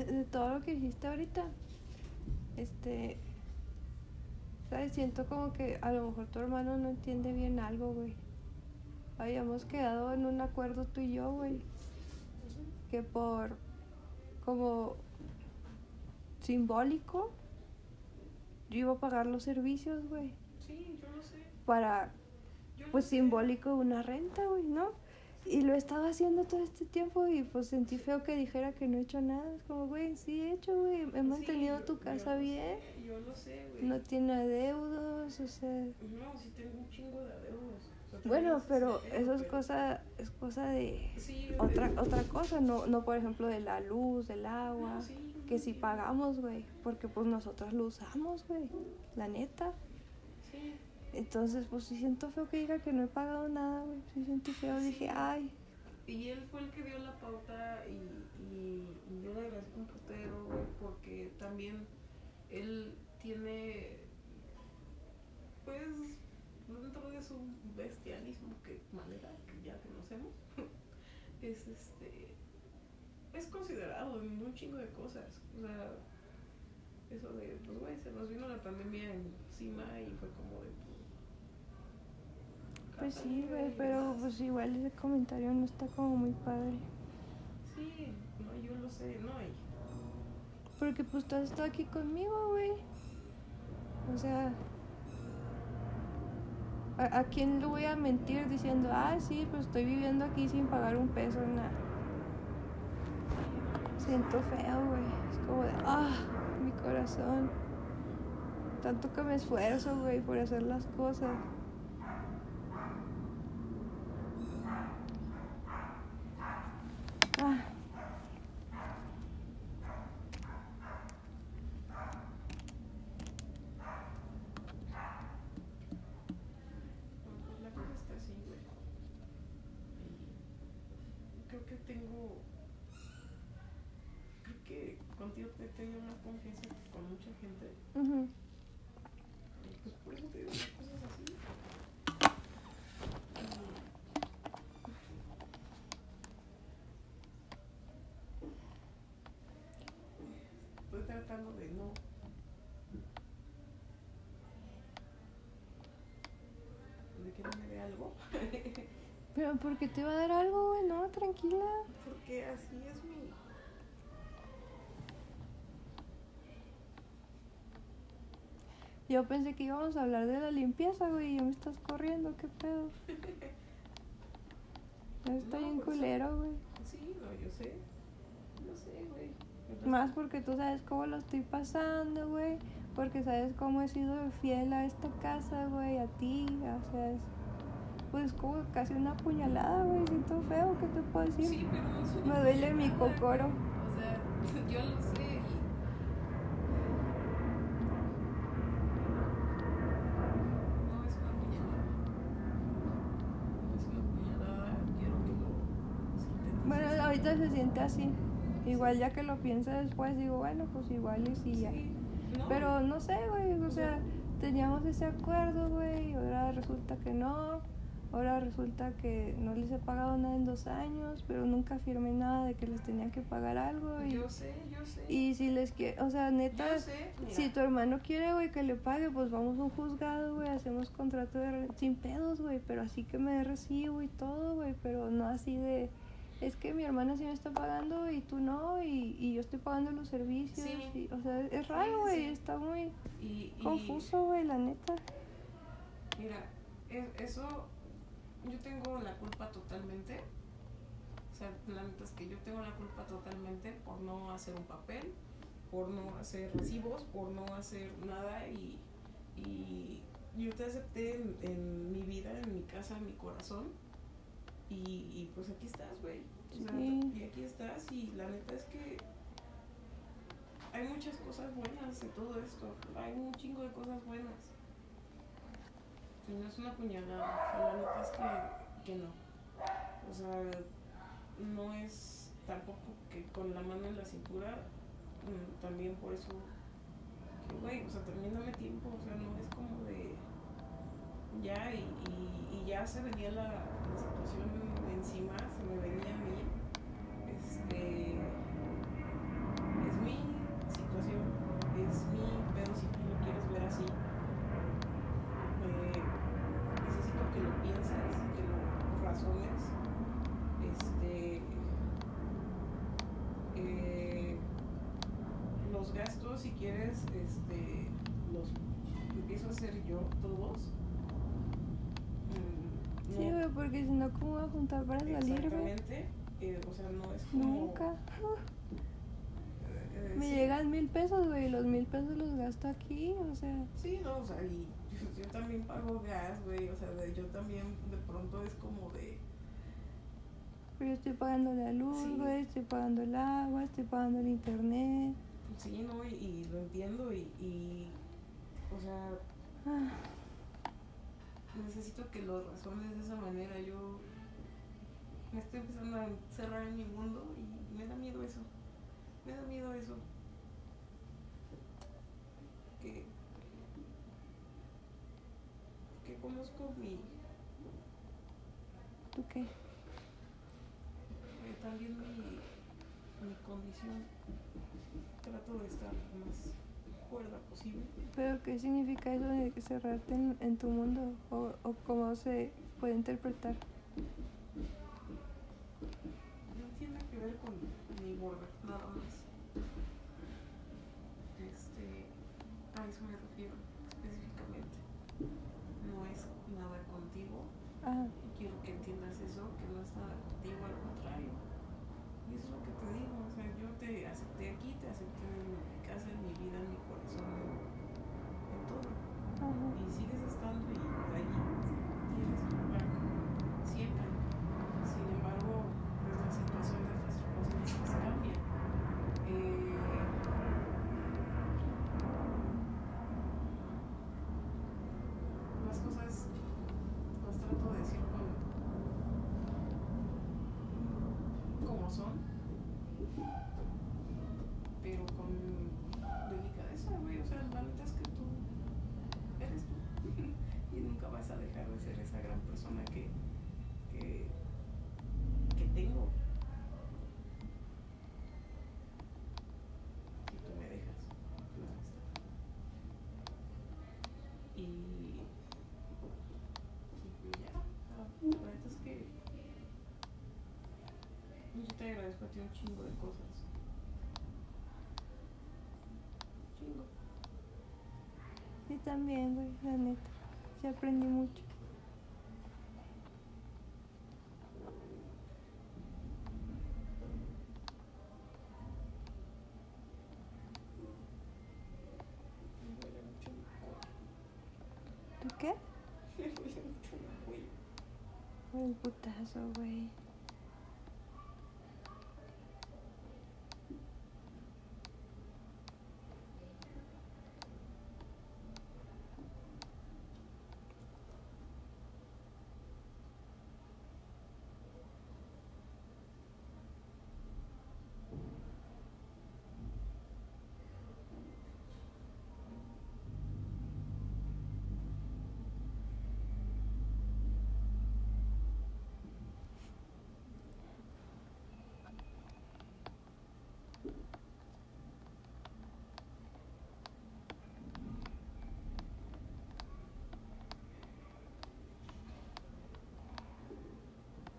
de, de todo lo que dijiste ahorita, este, ¿sabes? Siento como que a lo mejor tu hermano no entiende bien algo, güey. Habíamos quedado en un acuerdo tú y yo, güey, que por como simbólico yo iba a pagar los servicios, güey, Sí, yo lo sé. para Yo pues sé. simbólico una renta, güey, ¿no? Y lo he estado haciendo todo este tiempo y pues sentí feo que dijera que no he hecho nada. Es como, güey, sí he hecho, güey. He Sí, mantenido yo- tu casa bien. sé, Yo lo sé, güey. No tiene adeudos, o sea... No, sí tengo un chingo de adeudos. O sea, Bueno, pero eso es cosa, es cosa de Sí, de- otra, otra cosa, no, no por ejemplo de la luz, del agua, No, sí, que si sí. pagamos, güey, porque pues nosotros lo usamos, güey, la neta. Sí, Entonces, pues sí siento feo que diga que no he pagado nada, güey, sí sentí feo, Sí. dije, ay, y él fue el que dio la pauta y, y, y yo le agradezco un putero, güey, porque también él tiene, pues, dentro de su bestialismo, que manera que ya conocemos, es este, es considerado en un chingo de cosas. O sea, eso de, pues, güey, se nos vino la pandemia encima y fue como de, pues, sí, güey, pero pues igual ese comentario no está como muy padre. Sí, no, yo lo sé, no, y Porque pues tú has estado aquí conmigo, güey. O sea, ¿a, a quién le voy a mentir diciendo, ah, sí, pues estoy viviendo aquí sin pagar un peso? Nada. Siento feo, güey. Es como de, ah, mi corazón. Tanto que me esfuerzo, güey, por hacer las cosas. Ah. Pero ¿por qué te va a dar algo, güey? No, tranquila. Porque así es mi. Yo pensé que íbamos a hablar de la limpieza, güey, y ya me estás corriendo, qué pedo. Está No, pues, culero, güey. Sí, no, yo sé. Yo sé, güey. Más porque tú sabes cómo lo estoy pasando, güey. Porque sabes cómo he sido fiel a esta casa, güey, a ti. O sea, es pues como casi una puñalada, güey. Siento feo, ¿qué te puedo decir? Sí, pero no es Me duele mi cocoro. O sea, yo lo sé. y- No es una puñalada. No es una puñalada. Quiero que lo sintetices. Bueno, ahorita se siente así. Igual ya que lo pienso después, digo, bueno, pues igual y sí ya. Sí, no, Pero no sé, güey, o sea, teníamos ese acuerdo, güey, y ahora resulta que no. Ahora resulta que no les he pagado nada en dos años, pero nunca firmé nada de que les tenía que pagar algo. Y, Yo sé, yo sé. y si les quiero, o sea, neta, sé. si tu hermano quiere, güey, que le pague, pues vamos a un juzgado, güey, hacemos contrato de re- sin pedos, güey, pero así que me dé recibo y todo, güey, pero no así de, es que mi hermana sí me está pagando y tú no, y, y yo estoy pagando los servicios, Sí. y, o sea, es raro, güey, sí. está muy y, confuso, güey, la neta. Mira, es- eso yo tengo la culpa totalmente. O sea, la neta es que yo tengo la culpa totalmente por no hacer un papel, por no hacer recibos, por no hacer nada y, y yo te acepté en, en mi vida, en mi casa, en mi corazón y, y pues aquí estás, güey. O sea, Sí. y aquí estás y la neta es que hay muchas cosas buenas de todo esto. Hay un chingo de cosas buenas. Si no es una puñalada, la neta es que, que no. O sea, no es tampoco que con la mano en la cintura, mm, también por eso, que güey, o sea, también dame tiempo, o sea, no es como de ya y, y, ya se venía la, la situación encima, se me venía a mí. Este es mi situación, es mi pero si tú lo quieres ver así. Eh, necesito que lo pienses, que Este eh, los gastos si quieres, este los empiezo a hacer yo todos. Mm, Sí, no- porque si no, ¿cómo voy a juntar para salir? Exactamente. eh, o sea, no es como. Nunca. Me sí. llegan mil pesos, güey, y los mil pesos los gasto aquí, o sea, Sí, no, o sea, y yo, yo también pago gas, güey. O sea, de- yo también de pronto es como de. pero yo estoy pagando la luz, Sí. güey, estoy pagando el agua, estoy pagando el internet. Sí, no, y, y lo entiendo, y, y. O sea, Ah, necesito que lo razones de esa manera. Yo. me estoy empezando a cerrar en mi mundo y me da miedo eso. Me da miedo eso. Que, que conozco mi, ¿Tú qué? eh, también mi, mi condición. Trato de estar más cuerda posible. ¿Pero qué significa eso de cerrarte en, en tu mundo? ¿O, ¿O cómo se puede interpretar? No tiene que ver con mi gorda, nada más. Este, a eso me refiero específicamente. No es nada Y quiero que entiendas eso, que no es nada contigo, al contrario. Y eso es lo que te digo, o sea, yo te acepté aquí, te acepté en mi casa, en mi vida, en mi corazón, en todo. ajá. Y sigues estando y ahí tienes tu lugar siempre. Sin embargo, pues las situaciones, las circunstancias cambian. Eh, las cosas las trato de decir con como son, pero con delicadeza, güey. O sea, la neta es que tú eres tú y nunca vas a dejar de ser esa gran persona que, que, que tengo. Si tú me dejas, claro está. Y, y ya, o sea, la neta es que yo te agradezco a ti un chingo de cosas. Chingo. Sí, también, güey, la neta. Sí aprendí mucho. ¿Tú qué? El putazo, güey.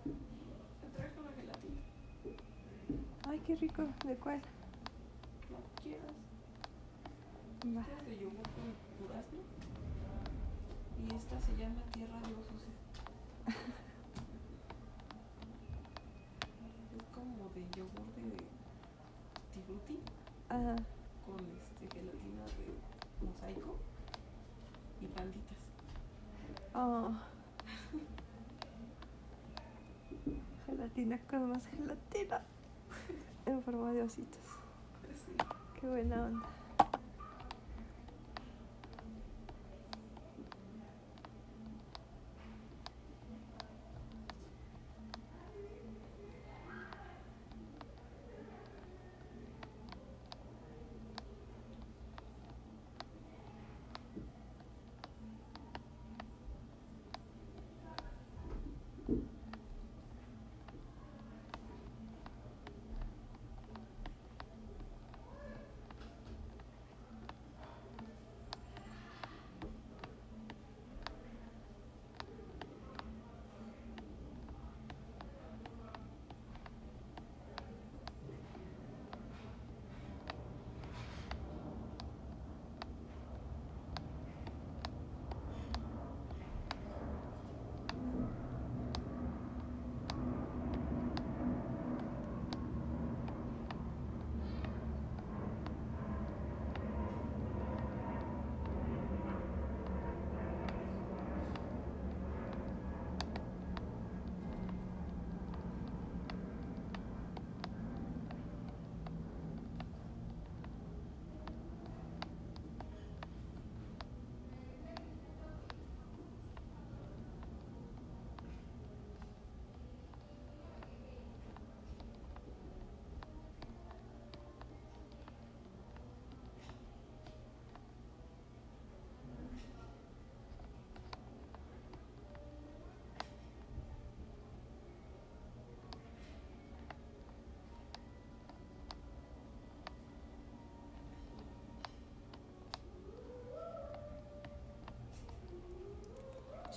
Te traje una gelatina. Ay, qué rico. ¿De cuál? No quieras. Va. Esta es de yogur con durazno. Y esta se llama Tierra de Osos. Es como de yogur de Ajá. con este gelatina de mosaico y panditas. Oh. Gelatina con más gelatina. Forma de ositos. Sí. Qué buena onda.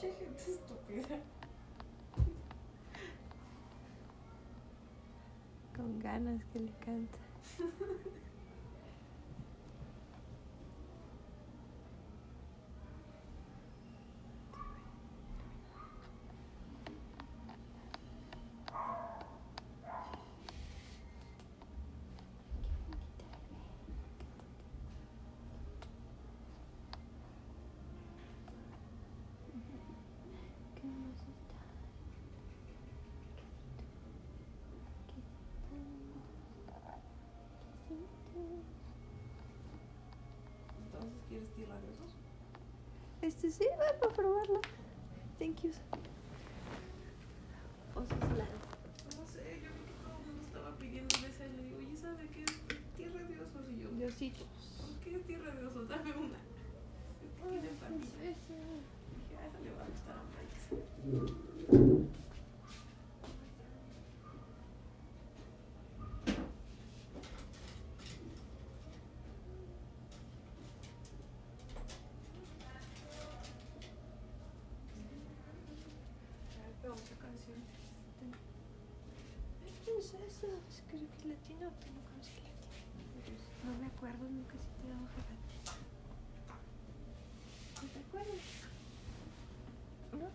Che, gente estúpida. Con ganas que le canta. Entonces, ¿quieres tierra de osos? Este sí, va para probarlo. Thank you. Osos Land. No sé, yo creo que todo el mundo estaba pidiendo de esa y le digo, oye, ¿sabe qué es tierra de osos? Y yo, Diositos. ¿por qué es tierra de osos? Dame una. Es que tiene patita. Dije, a esa le va a gustar a Mike. A ver, ¿Qué es eso? Es creo que es latino. ¿Tú no conoces latino? No me acuerdo nunca si te daba jabate. ¿No te acuerdas? ¿No?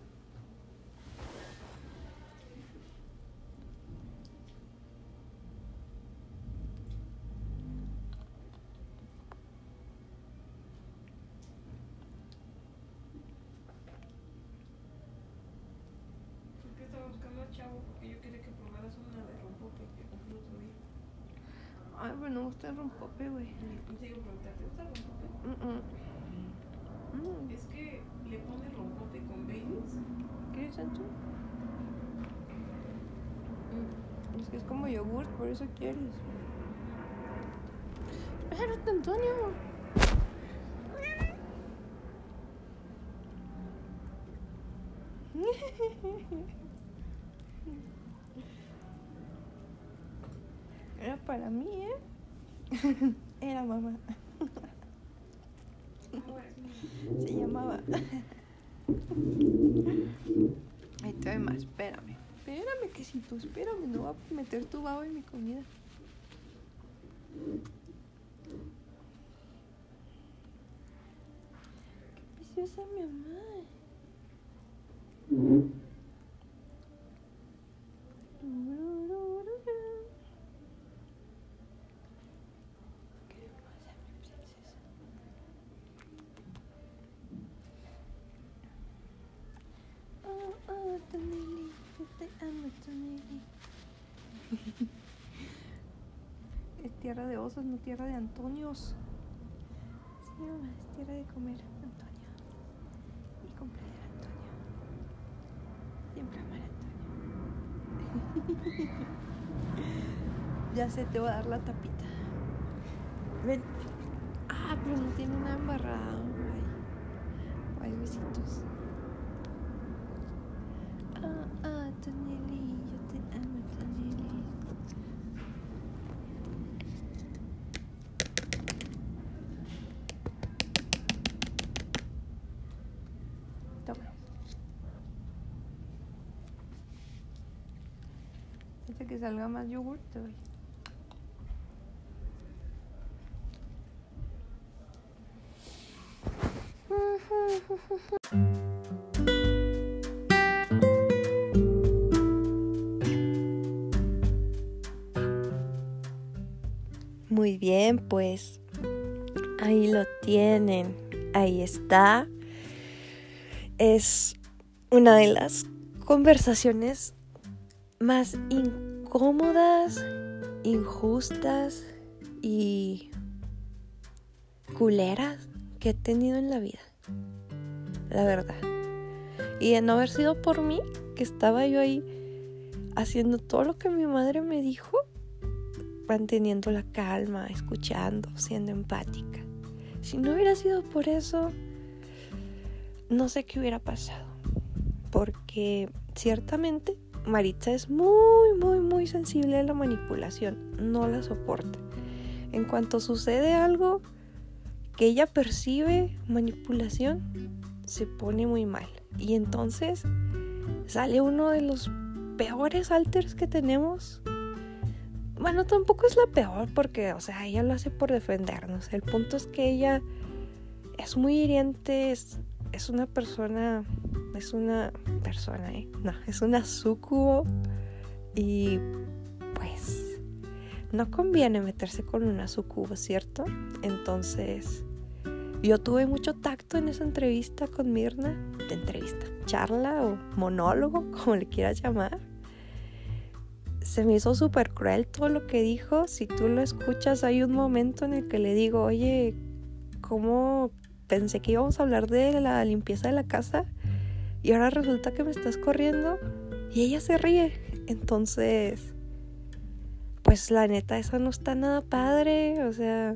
¿Por qué estaba buscando a Chavo? Porque yo quería que probaras una de rompope que compré otro día. Ay, pero no me gusta el rompope, güey. Te iba a preguntar, ¿te gusta el rompope? Mm, mm. Mm, Es que le pone rompope con Baileys. ¿Quieres tanto? Mm, Es que es como yogurt, por eso quieres. Espérate, Antonio. Era para mí, ¿eh? Era mamá. Se llamaba. Doy más, espérame. Espérame, quesito, espérame. No voy a meter tu baba en mi comida. Qué preciosa mi mamá. Qué hermosa mi princesa. Oh, oh, Toneli, yo te amo, Toneli. es tierra de osos, no tierra de Antonios. Sí, mamá, es tierra de comer, Antonio. Mi cumpleaños, Antonio. Siempre amar Antonio. ya sé, te voy a dar la tapita. Ven. Ah, pero no tiene nada embarrado. Ay, ay, besitos. Ah, ah, Toneli, yo te amo, Toneli. Toma. Hasta que salga más yogur. Muy bien, pues ahí lo tienen. Ahí está. Es una de las conversaciones más incómodas, injustas y culeras que he tenido en la vida. La verdad. Y de no haber sido por mí, que estaba yo ahí haciendo todo lo que mi madre me dijo, manteniendo la calma, escuchando, siendo empática. Si no hubiera sido por eso, no sé qué hubiera pasado. Porque ciertamente Maritza es muy, muy, muy sensible a la manipulación. No la soporta. En cuanto sucede algo que ella percibe manipulación, se pone muy mal. Y entonces sale uno de los peores alters que tenemos. Bueno, tampoco es la peor porque, o sea, ella lo hace por defendernos. El punto es que ella es muy hiriente, es una persona, es una persona, ¿eh? No, es una sucubo y pues no conviene meterse con una sucubo, ¿cierto? Entonces, yo tuve mucho tacto en esa entrevista con Mirna, de entrevista, charla o monólogo, como le quieras llamar. Se me hizo súper cruel todo lo que dijo. Si tú lo escuchas, hay un momento en el que le digo, oye, ¿cómo pensé que íbamos a hablar de la limpieza de la casa? Y ahora resulta que me estás corriendo. Y ella se ríe. Entonces, pues la neta, eso no está nada padre. O sea,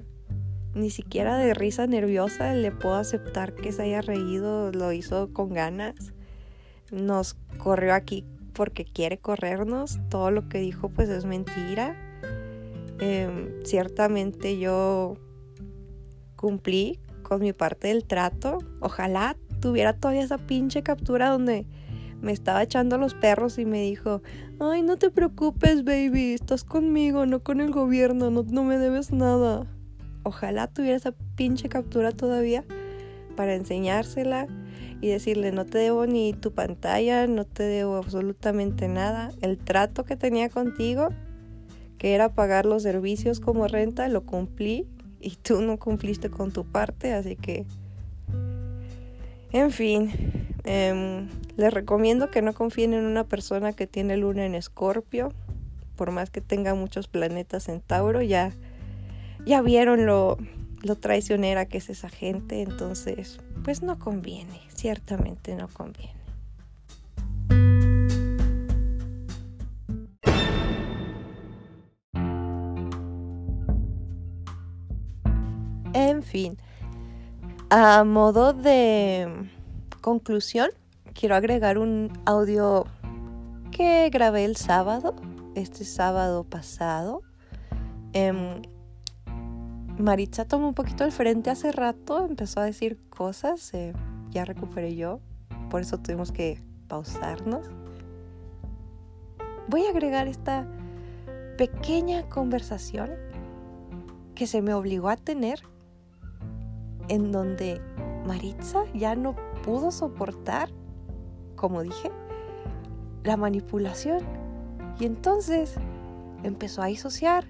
ni siquiera de risa nerviosa le puedo aceptar que se haya reído, lo hizo con ganas. Nos corrió aquí porque quiere corrernos, todo lo que dijo pues es mentira. Em, ciertamente yo cumplí con mi parte del trato. Ojalá tuviera todavía esa pinche captura donde me estaba echando los perros y me dijo, ay, no te preocupes, baby, estás conmigo, no con el gobierno, no, no me debes nada. Ojalá tuviera esa pinche captura todavía para enseñársela y decirle no te debo ni tu pantalla, no te debo absolutamente nada. El trato que tenía contigo, que era pagar los servicios como renta, lo cumplí y tú no cumpliste con tu parte, así que... En fin, em, les recomiendo que no confíen en una persona que tiene luna en escorpio, por más que tenga muchos planetas en Tauro, ya ya vieron lo, traicionera que es esa gente, entonces pues no conviene, ciertamente no conviene. Fin, a modo de conclusión, quiero agregar un audio que grabé el sábado, este sábado pasado. Em, Maritza tomó un poquito el frente hace rato, empezó a decir cosas, eh, ya recuperé yo, por eso tuvimos que pausarnos. Voy a agregar esta pequeña conversación que se me obligó a tener, en donde Maritza ya no pudo soportar, como dije, la manipulación. Y entonces empezó a disociar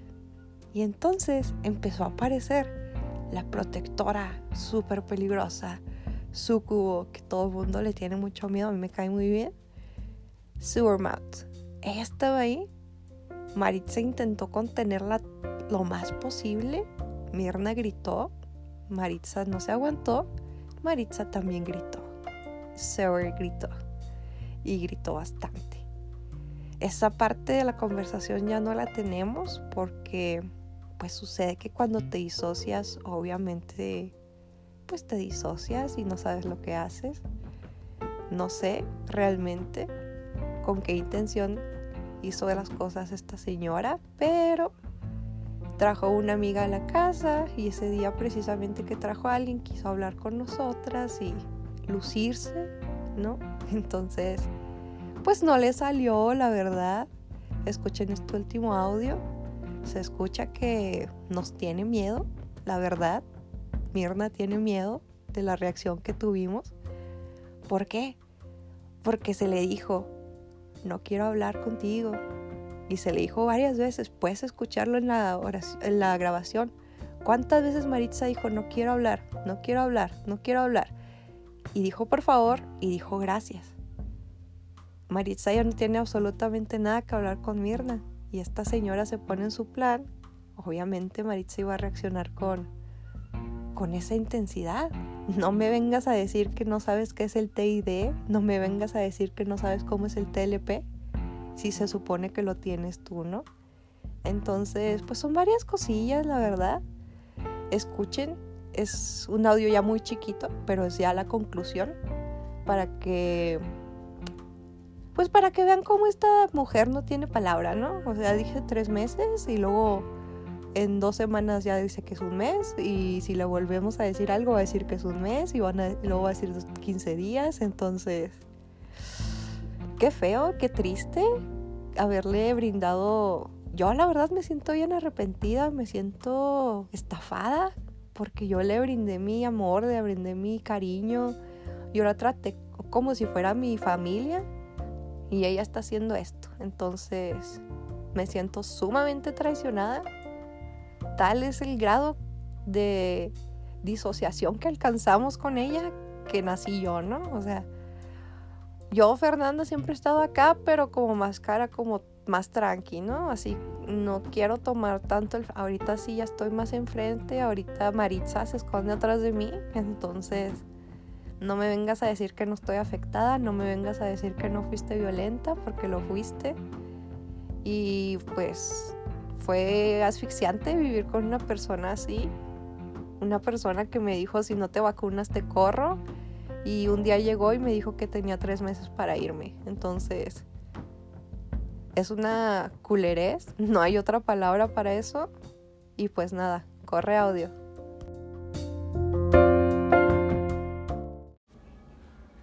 y entonces empezó a aparecer la protectora súper peligrosa, Sucubo, que todo el mundo le tiene mucho miedo, a mí me cae muy bien. Sewermouth. Ella estaba ahí. Maritza intentó contenerla lo más posible. Mirna gritó. Maritza no se aguantó. Maritza también gritó. Sewer gritó. Y gritó bastante. Esa parte de la conversación ya no la tenemos porque pues sucede que cuando te disocias, obviamente, pues te disocias y no sabes lo que haces. No sé realmente con qué intención hizo las cosas esta señora, pero trajo una amiga a la casa y ese día precisamente que trajo a alguien quiso hablar con nosotras y lucirse, ¿no? Entonces, pues no le salió, la verdad. Escuchen este último audio se escucha que nos tiene miedo, la verdad. Mirna tiene miedo de la reacción que tuvimos. ¿Por qué? Porque se le dijo, no quiero hablar contigo. Y se le dijo varias veces, puedes escucharlo en la, la grabación. ¿Cuántas veces Maritza dijo, no quiero hablar, no quiero hablar, no quiero hablar? Y dijo, por favor, y dijo, gracias. Maritza ya no tiene absolutamente nada que hablar con Mirna y esta señora se pone en su plan, obviamente Maritza iba a reaccionar con, con esa intensidad. No me vengas a decir que no sabes qué es el TID, no me vengas a decir que no sabes cómo es el TLP, si se supone que lo tienes tú, ¿no? Entonces, pues son varias cosillas, la verdad. Escuchen, es un audio ya muy chiquito, pero es ya la conclusión para que pues para que vean cómo esta mujer no tiene palabra, ¿no? O sea, dije tres meses y luego en dos semanas ya dice que es un mes y si le volvemos a decir algo va a decir que es un mes y van a, luego va a decir 15 días, entonces qué feo, qué triste haberle brindado. Yo la verdad me siento bien arrepentida, me siento estafada porque yo le brindé mi amor, le brindé mi cariño y ahora traté como si fuera mi familia y ella está haciendo esto. Entonces me siento sumamente traicionada tal es el grado de disociación que alcanzamos con ella que nací yo, ¿no? O sea, yo, Fernanda, siempre he estado acá, pero como más cara, como más tranqui, ¿no? Así, no quiero tomar tanto el... Ahorita sí ya estoy más enfrente, ahorita Maritza se esconde atrás de mí, entonces no me vengas a decir que no estoy afectada, no me vengas a decir que no fuiste violenta, porque lo fuiste. Y pues fue asfixiante vivir con una persona así. Una persona que me dijo, si no te vacunas te corro. Y un día llegó y me dijo que tenía tres meses para irme. Entonces, es una culerez. No hay otra palabra para eso. Y pues nada, corre audio.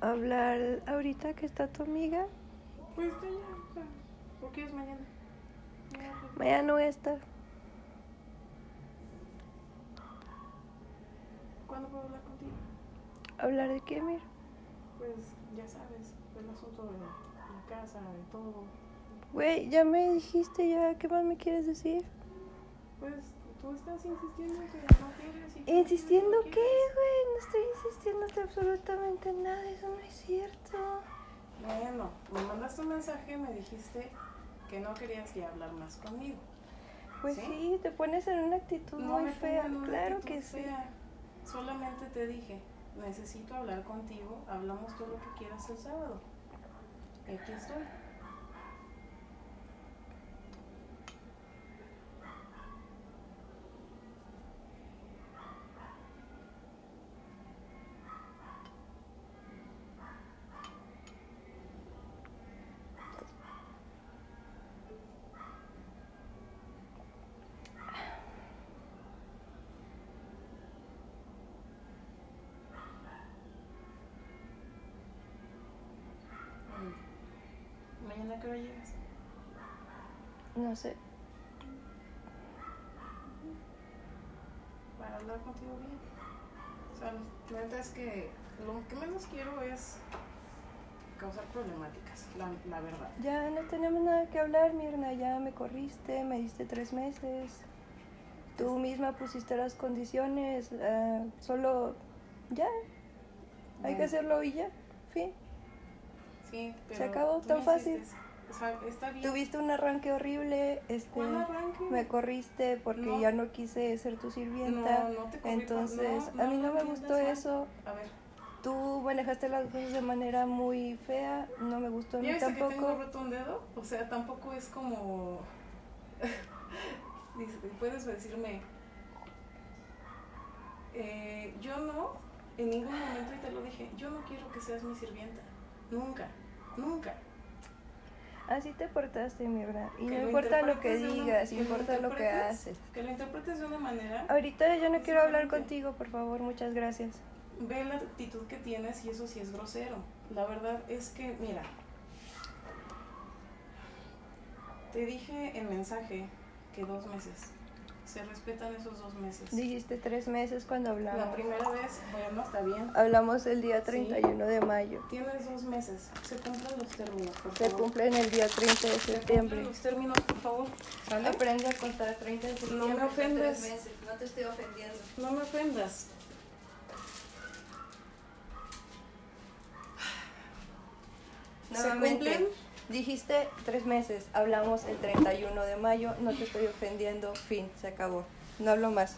Hablar ahorita que está tu amiga. Pues ya, ¿por qué es mañana? Mañana no voy a estar. ¿Cuándo puedo hablar? ¿Hablar de qué, Mir? Pues ya sabes, el asunto de la casa, de todo. Güey, ya me dijiste ya, ¿qué más me quieres decir? Pues tú estás insistiendo que no quieres. Y ¿Insistiendo qué, güey? No estoy insistiendo absolutamente nada, eso no es cierto. Bueno, me mandaste un mensaje, me dijiste que no querías ya hablar más conmigo. Pues ¿Sí? sí, te pones en una actitud No muy me fea, pongo en una claro actitud que sí. fea. Solamente te dije, necesito hablar contigo, hablamos todo lo que quieras el sábado. Aquí estoy. ¿Mañana qué hora llegas? No sé. Para hablar contigo bien. O sea, la neta es que lo que menos quiero es causar problemáticas, la, la verdad. Ya no tenemos nada que hablar, Mirna. Ya me corriste, me diste tres meses. Tú misma pusiste las condiciones. ah, solo, ya. Hay que hacerlo y ya. Fin. Sí, pero acabó tú tan fácil. O sea, está bien. Tuviste un arranque horrible. Este, me corriste porque No. ya no quise ser tu sirvienta. No, no te corrí por- Entonces, a mí no, me gustó eso. A ver, Tú manejaste las cosas de manera muy fea. No me gustó a mí ¿ya viste que tengo tampoco. roto un dedo? O sea, tampoco es como... Puedes decirme... eh, yo no, en ningún momento, y te lo dije, yo no quiero que seas mi sirvienta. Nunca, nunca. Así te portaste, Mirna. Y Que no lo importa lo que de una- digas, que lo importa lo que interpretes- haces. Que lo interpretes de una manera, Ahorita yo no quiero hablar contigo, por favor, muchas gracias. ve la actitud que tienes y eso sí es grosero. La verdad es que, mira, te dije en mensaje que dos meses. Se respetan esos dos meses. Dijiste tres meses cuando La hablamos. primera vez, bueno, está bien. Hablamos el día Sí. 31 de mayo. Tienes dos meses. Se cumplen los términos, por Se favor. cumplen el día 30 de Se cumplen septiembre. los términos, por favor. ¿Sale? Aprende a contar 30 de septiembre. me son ofendes. tres meses. No te estoy ofendiendo. No me ofendas. ¿Se cumplen? Dijiste tres meses. Hablamos el 31 de mayo. No te estoy ofendiendo. Fin, se acabó. No hablo más.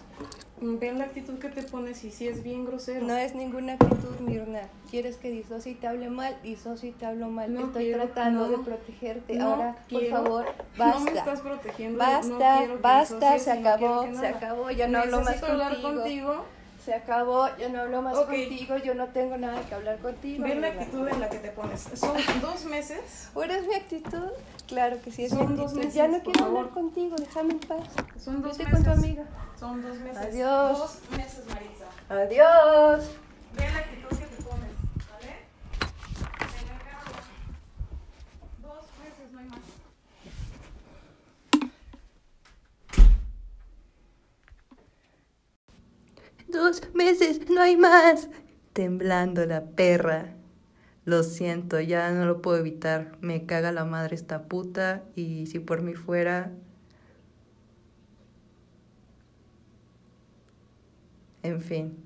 Ve la actitud que te pones y si es bien grosero. No es ninguna actitud, Mirna. Quieres que Disosi te hable mal, Disosi te hablo mal. No Estoy quiero, tratando no. de protegerte. No Ahora, por quiero. favor, No me basta. estás protegiendo. basta, no quiero que basta, se acabó, se acabó. Ya no hablo más Necesito hablar contigo. Se acabó, yo no hablo más Ok. contigo, yo no tengo nada que hablar contigo. Ve la actitud en la que te pones. Son dos meses. ¿Ahora es mi actitud? Claro que sí es Son mi dos meses, ya no quiero favor. hablar contigo, déjame en paz. Son dos Vete meses. con tu amiga. Son dos meses. Adiós. Dos meses, Maritza. Adiós. Ve la actitud que te pones, ¿vale? Te la acabo. Dos meses, no hay más. Dos meses, no hay más. Temblando la perra. Lo siento, ya no lo puedo evitar. Me caga la madre esta puta y si por mí fuera... En fin.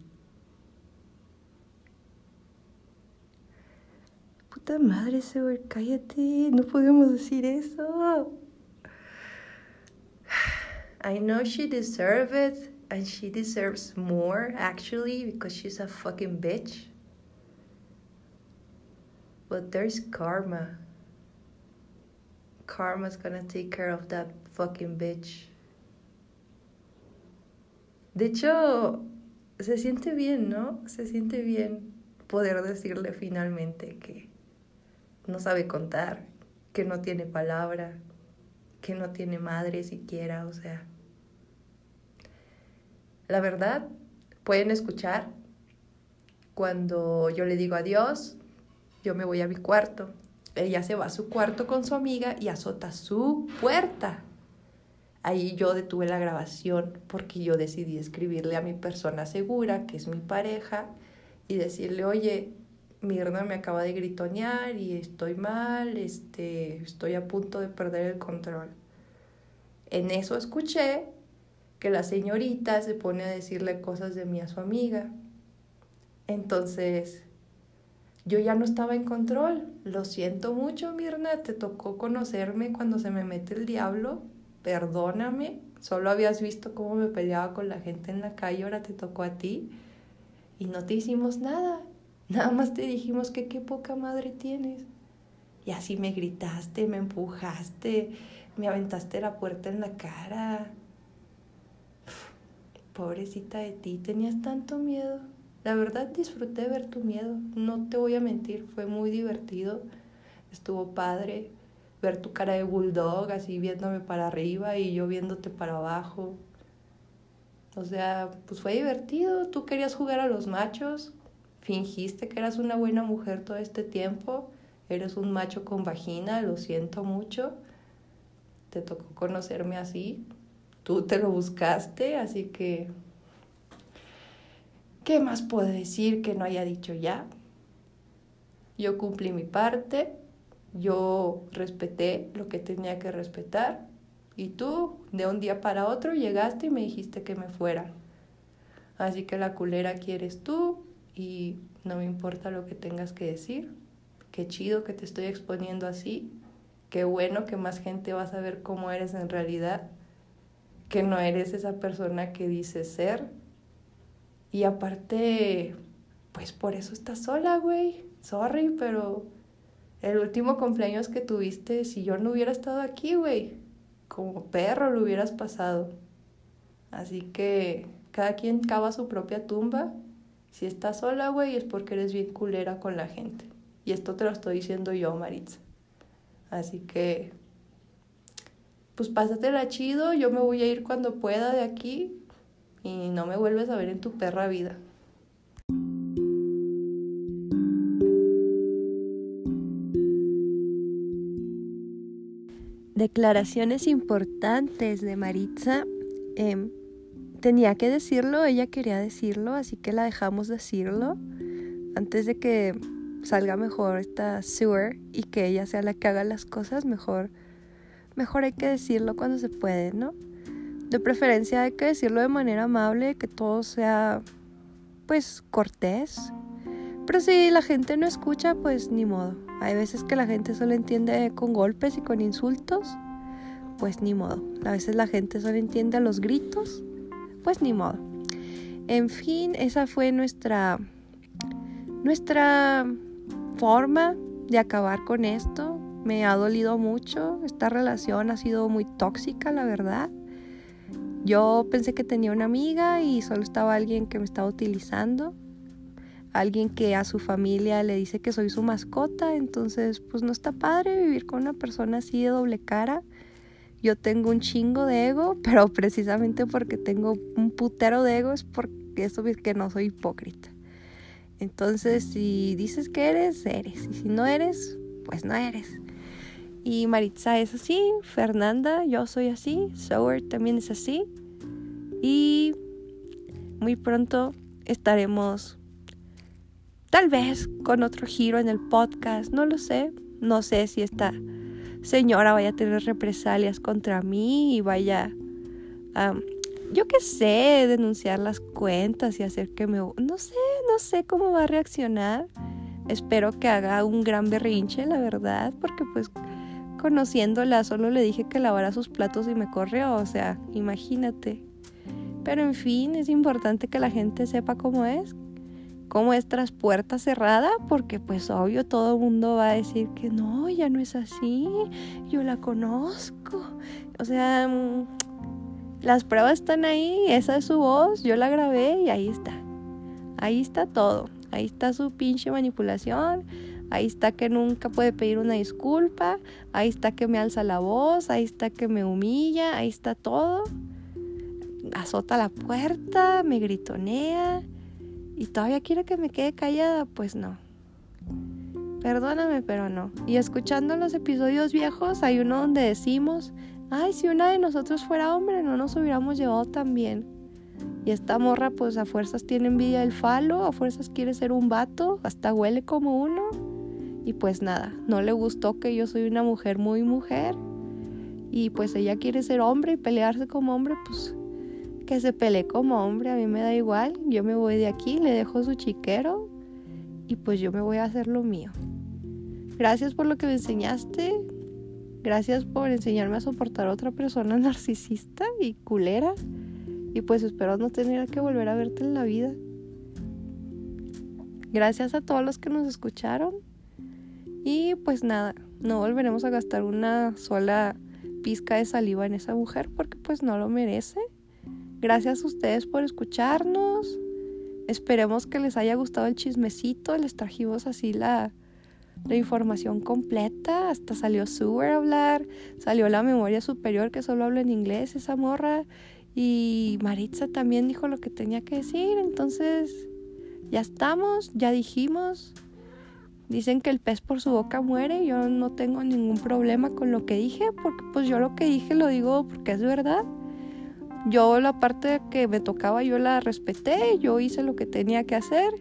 Puta madre, Sewer, cállate. No podemos decir eso. I know she deserves it, and she deserves more, actually, because she's a fucking bitch. But there's karma. Karma's gonna take care of that fucking bitch. De hecho, se siente bien, ¿no? Se siente bien poder decirle finalmente que no sabe contar, que no tiene palabra, que no tiene madre siquiera, o sea. La verdad, pueden escuchar cuando yo le digo adiós, yo me voy a mi cuarto. Ella se va a su cuarto con su amiga y azota su puerta. Ahí yo detuve la grabación porque yo decidí escribirle a mi persona segura, que es mi pareja, y decirle, oye, Mirna me acaba de gritonear y estoy mal, este, estoy a punto de perder el control. En eso escuché que la señorita se pone a decirle cosas de mí a su amiga. Entonces, yo ya no estaba en control. Lo siento mucho, Mirna, te tocó conocerme cuando se me mete el diablo. Perdóname. Solo habías visto cómo me peleaba con la gente en la calle, ahora te tocó a ti. Y no te hicimos nada. Nada más te dijimos que qué poca madre tienes. Y así me gritaste, me empujaste, me aventaste la puerta en la cara. Pobrecita de ti, tenías tanto miedo. La verdad disfruté ver tu miedo, no te voy a mentir, fue muy divertido. Estuvo padre ver tu cara de bulldog así viéndome para arriba y yo viéndote para abajo. O sea, pues fue divertido. Tú querías jugar a los machos, fingiste que eras una buena mujer todo este tiempo. Eres un macho con vagina, lo siento mucho. Te tocó conocerme así. Tú te lo buscaste, así que... ¿Qué más puedo decir que no haya dicho ya? Yo cumplí mi parte, yo respeté lo que tenía que respetar y tú de un día para otro llegaste y me dijiste que me fuera. Así que la culera aquí eres tú y no me importa lo que tengas que decir. Qué chido que te estoy exponiendo así. Qué bueno que más gente va a saber cómo eres en realidad. Que no eres esa persona que dices ser. Y aparte, pues por eso estás sola, güey. Sorry, pero el último cumpleaños que tuviste, si yo no hubiera estado aquí, güey, como perro lo hubieras pasado. Así que cada quien cava su propia tumba. Si estás sola, güey, es porque eres bien culera con la gente. Y esto te lo estoy diciendo yo, Maritza. Así que, pues pásatela chido. Yo me voy a ir cuando pueda de aquí. Y no me vuelves a ver en tu perra vida. Declaraciones importantes de Maritza. Eh, tenía que decirlo, ella quería decirlo, así que la dejamos decirlo antes de que salga mejor esta sewer y que ella sea la que haga las cosas, mejor, mejor hay que decirlo cuando se puede, ¿no? De preferencia hay que decirlo de manera amable, que todo sea, pues, cortés. Pero si la gente no escucha, pues ni modo. Hay veces que la gente solo entiende con golpes y con insultos, pues ni modo. A veces la gente solo entiende a los gritos, pues ni modo. En fin, esa fue nuestra nuestra forma de acabar con esto. Me ha dolido mucho. Esta relación ha sido muy tóxica, la verdad. Yo pensé que tenía una amiga y solo estaba alguien que me estaba utilizando. Alguien que a su familia le dice que soy su mascota. Entonces, pues no está padre vivir con una persona así de doble cara. Yo tengo un chingo de ego, pero precisamente porque tengo un putero de ego es porque eso es que no soy hipócrita. Entonces, si dices que eres, eres. Y si no eres, pues no eres. Y Maritza es así, Fernanda, yo soy así, Sower también es así. Y muy pronto estaremos tal vez con otro giro en el podcast, no lo sé. No sé si esta señora vaya a tener represalias contra mí y vaya yo qué sé, denunciar las cuentas y hacer que me... No sé, no sé cómo va a reaccionar. Espero que haga un gran berrinche, la verdad, porque pues conociéndola solo le dije que lavara sus platos y me corrió, o sea, imagínate. Pero en fin, es importante que la gente sepa cómo es, cómo es tras puerta cerrada, porque pues obvio todo el mundo va a decir que no, ya no es así, yo la conozco. O sea, mm, las pruebas están ahí, esa es su voz, yo la grabé y ahí está. Ahí está todo, ahí está su pinche manipulación, Ahí está que nunca puede pedir una disculpa. Ahí está que me alza la voz. Ahí está que me humilla. Ahí está todo. Azota la puerta, me gritonea. Y todavía quiere que me quede callada. Pues no. Perdóname, pero no. Y escuchando los episodios viejos, hay uno donde decimos, ay, si una de nosotros fuera hombre, no nos hubiéramos llevado tan bien. Y esta morra, pues a fuerzas tiene envidia del falo, a fuerzas quiere ser un vato, hasta huele como uno. Y pues nada, no le gustó que yo soy una mujer muy mujer. Y pues ella quiere ser hombre y pelearse como hombre, pues que se pelee como hombre, a mí me da igual. Yo me voy de aquí, le dejo su chiquero y pues yo me voy a hacer lo mío. Gracias por lo que me enseñaste. Gracias por enseñarme a soportar a otra persona narcisista y culera. Y pues espero no tener que volver a verte en la vida. Gracias a todos los que nos escucharon. Y pues nada, no volveremos a gastar una sola pizca de saliva en esa mujer porque pues no lo merece. Gracias a ustedes por escucharnos. Esperemos que les haya gustado el chismecito. Les trajimos así la, la información completa. Hasta salió Sewer a hablar. Salió la memoria superior que solo habla en inglés, esa morra. Y Maritza también dijo lo que tenía que decir. Entonces, ya estamos, ya dijimos. Dicen que el pez por su boca muere. Yo no tengo ningún problema con lo que dije, porque pues yo lo que dije lo digo porque es verdad. Yo la parte que me tocaba yo la respeté, yo hice lo que tenía que hacer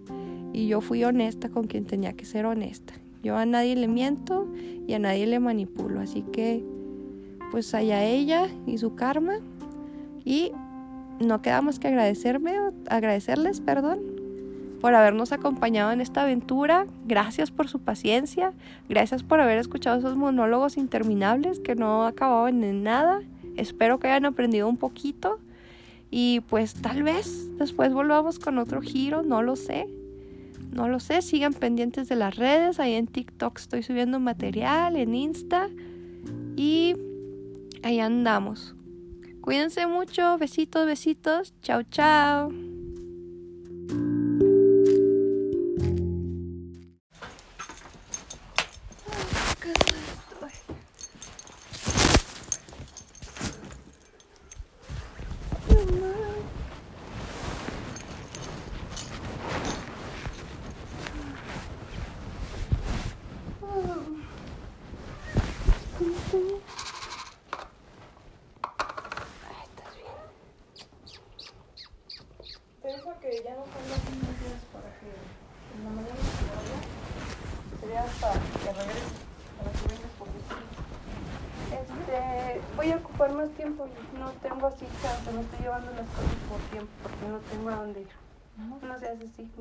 y yo fui honesta con quien tenía que ser honesta. Yo a nadie le miento y a nadie le manipulo, así que pues allá ella y su karma y no queda más que agradecerme, agradecerles, perdón, por habernos acompañado en esta aventura. Gracias por su paciencia. Gracias por haber escuchado esos monólogos interminables que no acababan en nada. Espero que hayan aprendido un poquito. Y pues tal vez después volvamos con otro giro, no lo sé. No lo sé, sigan pendientes de las redes. Ahí en TikTok estoy subiendo material, en Insta. Y ahí andamos. Cuídense mucho, besitos, besitos. Chao, chao.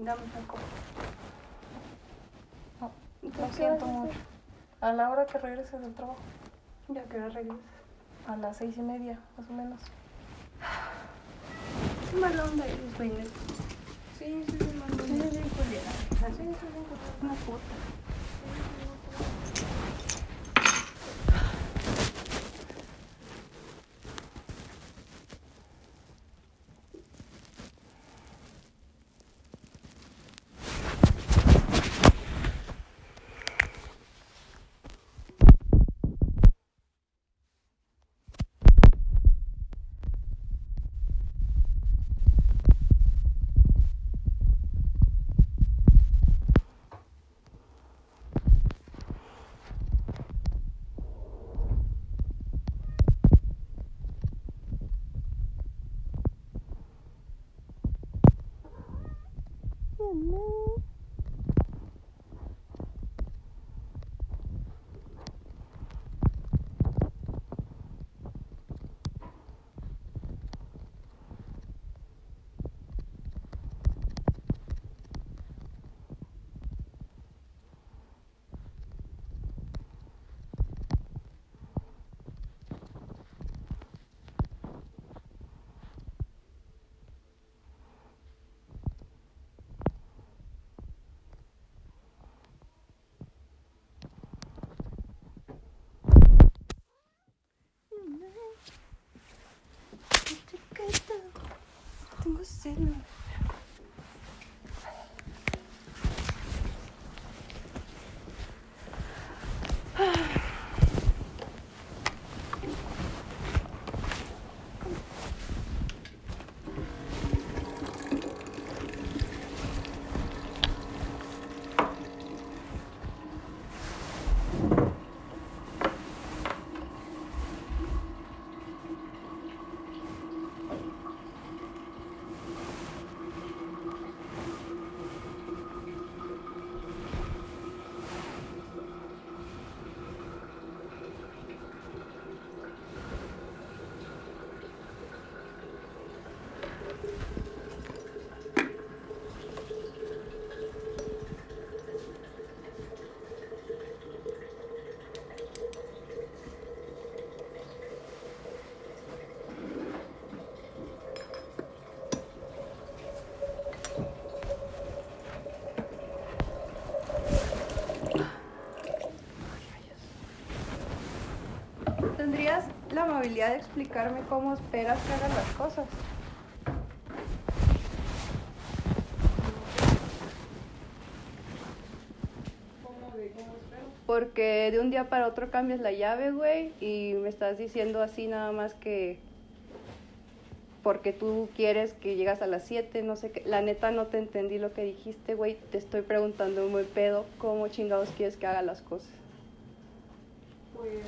Dame. No, lo siento mucho. A la hora que regreses del trabajo. ¿Ya que hora regresas? A las seis y media, más o menos. Qué mala onda eres, Sí, sí, sí, mala onda. Sí, sí, sí, sí, puta. tengo sed. Тэнгис зэн. Amabilidad de explicarme cómo esperas que hagan las cosas? Porque de un día para otro cambias la llave, güey, y me estás diciendo así nada más que porque tú quieres que llegas a las 7, no sé qué. La neta no te entendí lo que dijiste, güey. Te estoy preguntando muy pedo cómo chingados quieres que haga las cosas. Pues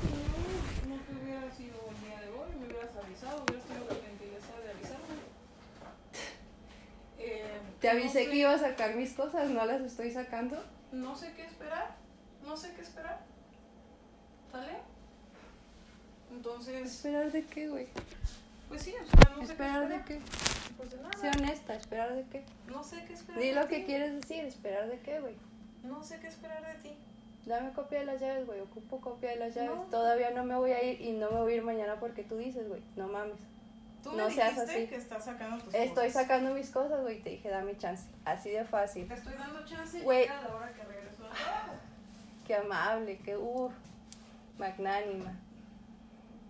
que si no, no te hubiera sido el día de hoy, me hubieras avisado, hubieras tenido la gentileza de avisarme. Te no avisé sé- que iba a sacar mis cosas, no las estoy sacando. No sé qué esperar, no sé qué esperar. ¿Sale? Entonces, ¿Esperar de qué, güey? pues sí, o sea, no sé ¿Esperar qué de esperar. qué? Pues de nada. Sé honesta, ¿esperar de qué? No sé qué esperar. Di de lo que quieres decir, ¿esperar de qué, güey? No sé qué esperar de ti. Dame copia de las llaves, güey. Ocupo copia de las llaves. No. Todavía no me voy a ir y no me voy a ir mañana porque tú dices, güey. No mames. Tú No me seas así. que estás sacando tus Estoy cosas. sacando mis cosas, güey. Te dije, dame chance. Así de fácil. Te estoy dando chance Güey. a la hora que regreso al trabajo. Qué amable, qué uff. Magnánima.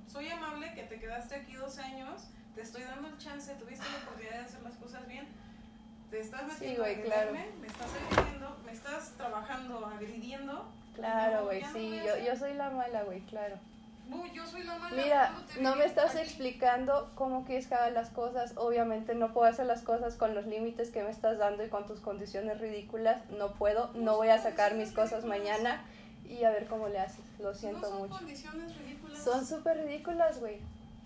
Soy amable que te quedaste aquí dos años, te estoy dando el chance, tuviste la oportunidad de hacer las cosas bien. Te estás metiendo güey, a claro. me estás agrediendo, me estás trabajando agrediendo. Claro, No, güey. no Sí, a yo, yo soy la mala, güey, claro. Uy, yo soy la mala. Mira, ¿cuándo te no me estás aquí? explicando cómo quieres que haga las cosas. Obviamente no puedo hacer las cosas con los límites que me estás dando y con tus condiciones ridículas. No puedo. No voy a sacar mis cosas mañana y a ver cómo le haces. Lo siento no son mucho. condiciones ridículas. Son súper ridículas, güey.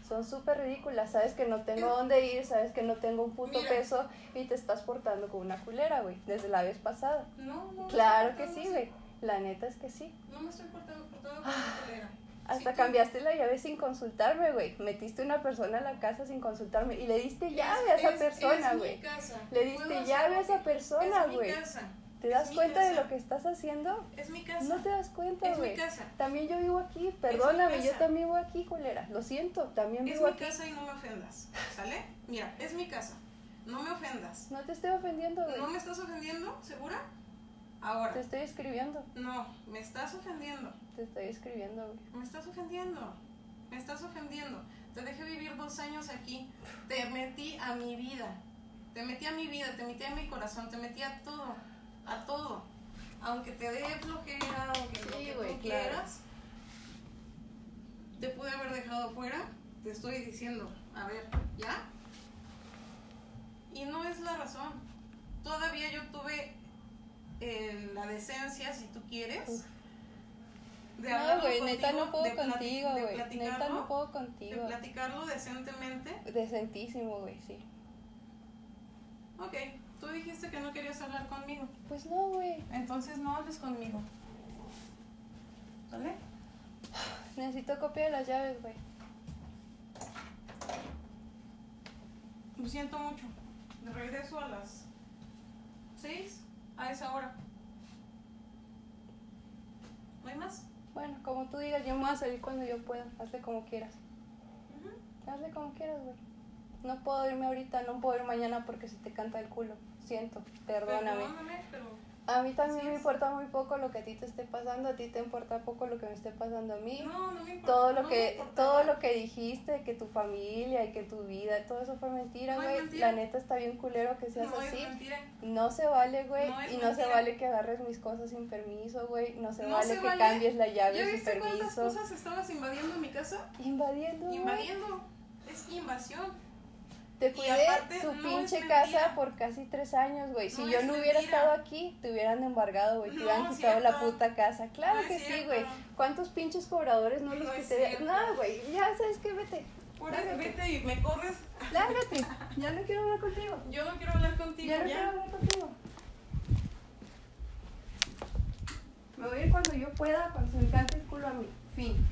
Son súper ridículas. Sabes que no tengo dónde ir, sabes que no tengo un puto Mira. peso y te estás portando como una culera, güey. Desde la vez pasada. No, no. Claro que sí, güey. La neta es que sí. No me estoy portando, portando como una culera. Hasta cambiaste la llave sin consultarme, güey. Metiste una persona a la casa sin consultarme y le diste Es- llave a esa es- persona, es mi güey. casa. Le diste llave a esa persona, Es mi güey. casa. ¿Te Es das mi cuenta de lo que estás haciendo? Es mi casa. No te das cuenta, Es mi güey. casa. También yo vivo aquí, perdóname, yo también vivo aquí, culera. Lo siento, también Es vivo mi aquí. casa y no me ofendas, ¿sale? Mira, es mi casa. No me ofendas. No te estoy ofendiendo, güey. ¿No me estás ofendiendo? ¿Segura? Ahora. Te estoy escribiendo, No, me estás ofendiendo. te estoy escribiendo, güey. Me estás ofendiendo. Me estás ofendiendo. Te dejé vivir dos años aquí. Te metí a mi vida. Te metí a mi vida, te metí a mi corazón, te metí a todo. A todo. Aunque te dé flojera, aunque lo Sí, que güey, tú claro. quieras, te pude haber dejado fuera. Te estoy diciendo, a ver, ¿ya? Y no es la razón. Todavía yo tuve la decencia, si tú quieres, Uf. de No, güey, neta no puedo de contigo, de güey. Neta platicarlo, no puedo de contigo. platicarlo decentemente. Decentísimo, güey, sí. Ok, tú dijiste que no querías hablar conmigo, Pues no, güey. entonces no hables conmigo. ¿Sale? Necesito copia de las llaves, güey. Lo siento mucho. De regreso a las 6 a esa hora. ¿No hay más? Bueno, como tú digas, yo me voy a salir cuando yo pueda. Hazle como quieras. Ujú. Hazle como quieras, güey. No puedo irme ahorita, no puedo ir mañana porque se te canta el culo. Siento, perdóname. Perdóname, pero A mí también me importa muy poco lo que a ti te esté pasando, a ti te importa poco lo que me esté pasando a mí. No, no me importa. todo lo no que todo lo que dijiste que tu familia y que tu vida todo eso fue mentira No güey mentira. la neta está bien culero que seas así no se vale güey y no se vale que agarres mis cosas sin permiso güey no se vale se que vale. cambies la ¿Ya llave sin viste cuántas permiso cosas estabas invadiendo mi casa? invadiendo. Invadiendo. Es invasión. Te cuidé aparte, tu no pinche casa por casi tres años güey si No yo no hubiera estado aquí te hubieran embargado güey te No hubieran quitado la puta casa claro que sí güey cuántos pinches cobradores no los que te cierto. no güey ya sabes qué vete Por Lárgate. vete y me corres. Lárgate, ya no quiero hablar contigo. Yo no quiero hablar contigo. Ya no ya. quiero hablar contigo. Me voy a ir cuando yo pueda, cuando se me cante el culo a mí. Fin.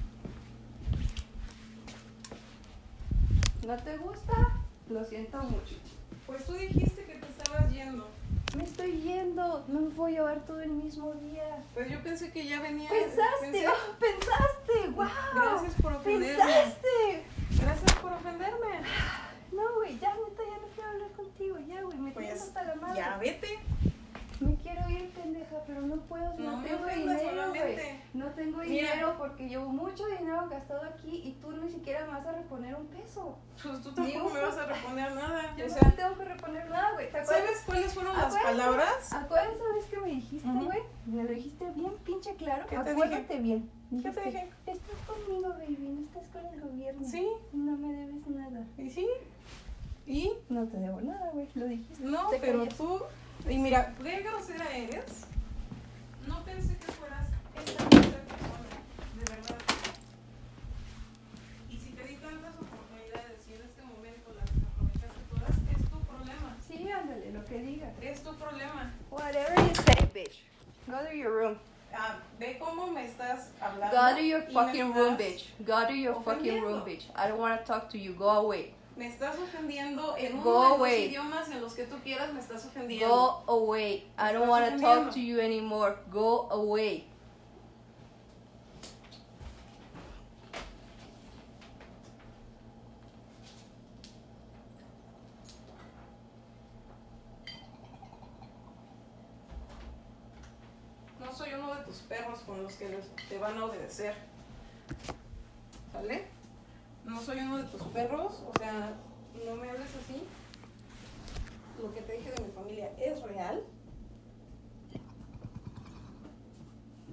¿No te gusta? Lo siento mucho. Pues tú dijiste que te estabas yendo. Me estoy yendo, no me puedo llevar todo el mismo día. Pues yo pensé que ya venía. Pensaste, pensé- oh, pensaste, wow. Gracias por ofenderme. Pensaste. Gracias por ofenderme. No, güey, ya neta, ya no quiero hablar contigo, ya, güey, me tienes Pues hasta la madre. ya vete. Me quiero ir, pendeja, pero no puedo, no, No me tengo dinero, güey. solamente. No tengo Mira. dinero porque llevo mucho dinero gastado aquí y tú ni siquiera me vas a reponer un peso. Pues tú tampoco me vas a reponer nada. Yo O no sea, te tengo que reponer nada, güey. ¿sabes cuáles fueron las palabras? Acuérdate esa vez que me dijiste, güey. Me lo dijiste bien pinche claro. ¿Qué te Acuérdate bien. ¿Qué te dije? Estás conmigo, baby, no estás con el gobierno. Sí. No me debes nada. ¿Y sí? ¿Y? No te debo nada, güey. Lo dijiste. No, pero callas. tú. Y mira, qué grosera eres. No pensé que fueras esta persona. De verdad. Y si te di tantas oportunidades y en este momento las aprovechaste todas, es tu problema. Sí, ándale, lo que digas. Es tu problema. Whatever you say, bitch. Go to your room. Ah, ve cómo me estás hablando. Go to your fucking room, bitch. Go to your fucking room, bitch. I don't want to talk to you. Go away. Me estás ofendiendo en Go uno de los idiomas en los que tú quieras, me estás ofendiendo. Go away. I don't want to talk to you anymore. Go away. No soy uno de tus perros con los que te van a obedecer. ¿Sale? No soy uno de tus perros, o sea, no me hables así. Lo que te dije de mi familia es real.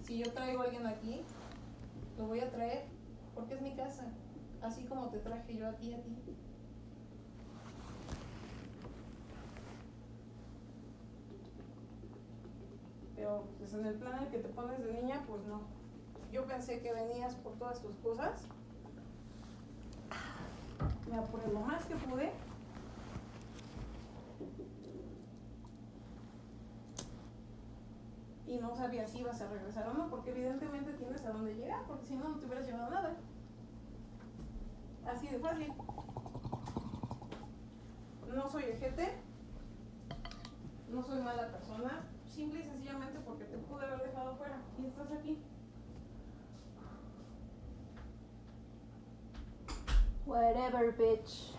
Si yo traigo a alguien aquí, lo voy a traer porque es mi casa. Así como te traje yo a ti, a ti. Pero pues en el plan en el que te pones de niña, pues no. Yo pensé que venías por todas tus cosas. Me apuré lo más que pude. Y no sabía si ibas a regresar o no, porque evidentemente tienes a dónde llegar, porque si no, no te hubieras llevado nada. Así de fácil. No soy ejete, no soy mala persona, simple y sencillamente porque te pude haber dejado fuera y estás aquí. Whatever, bitch.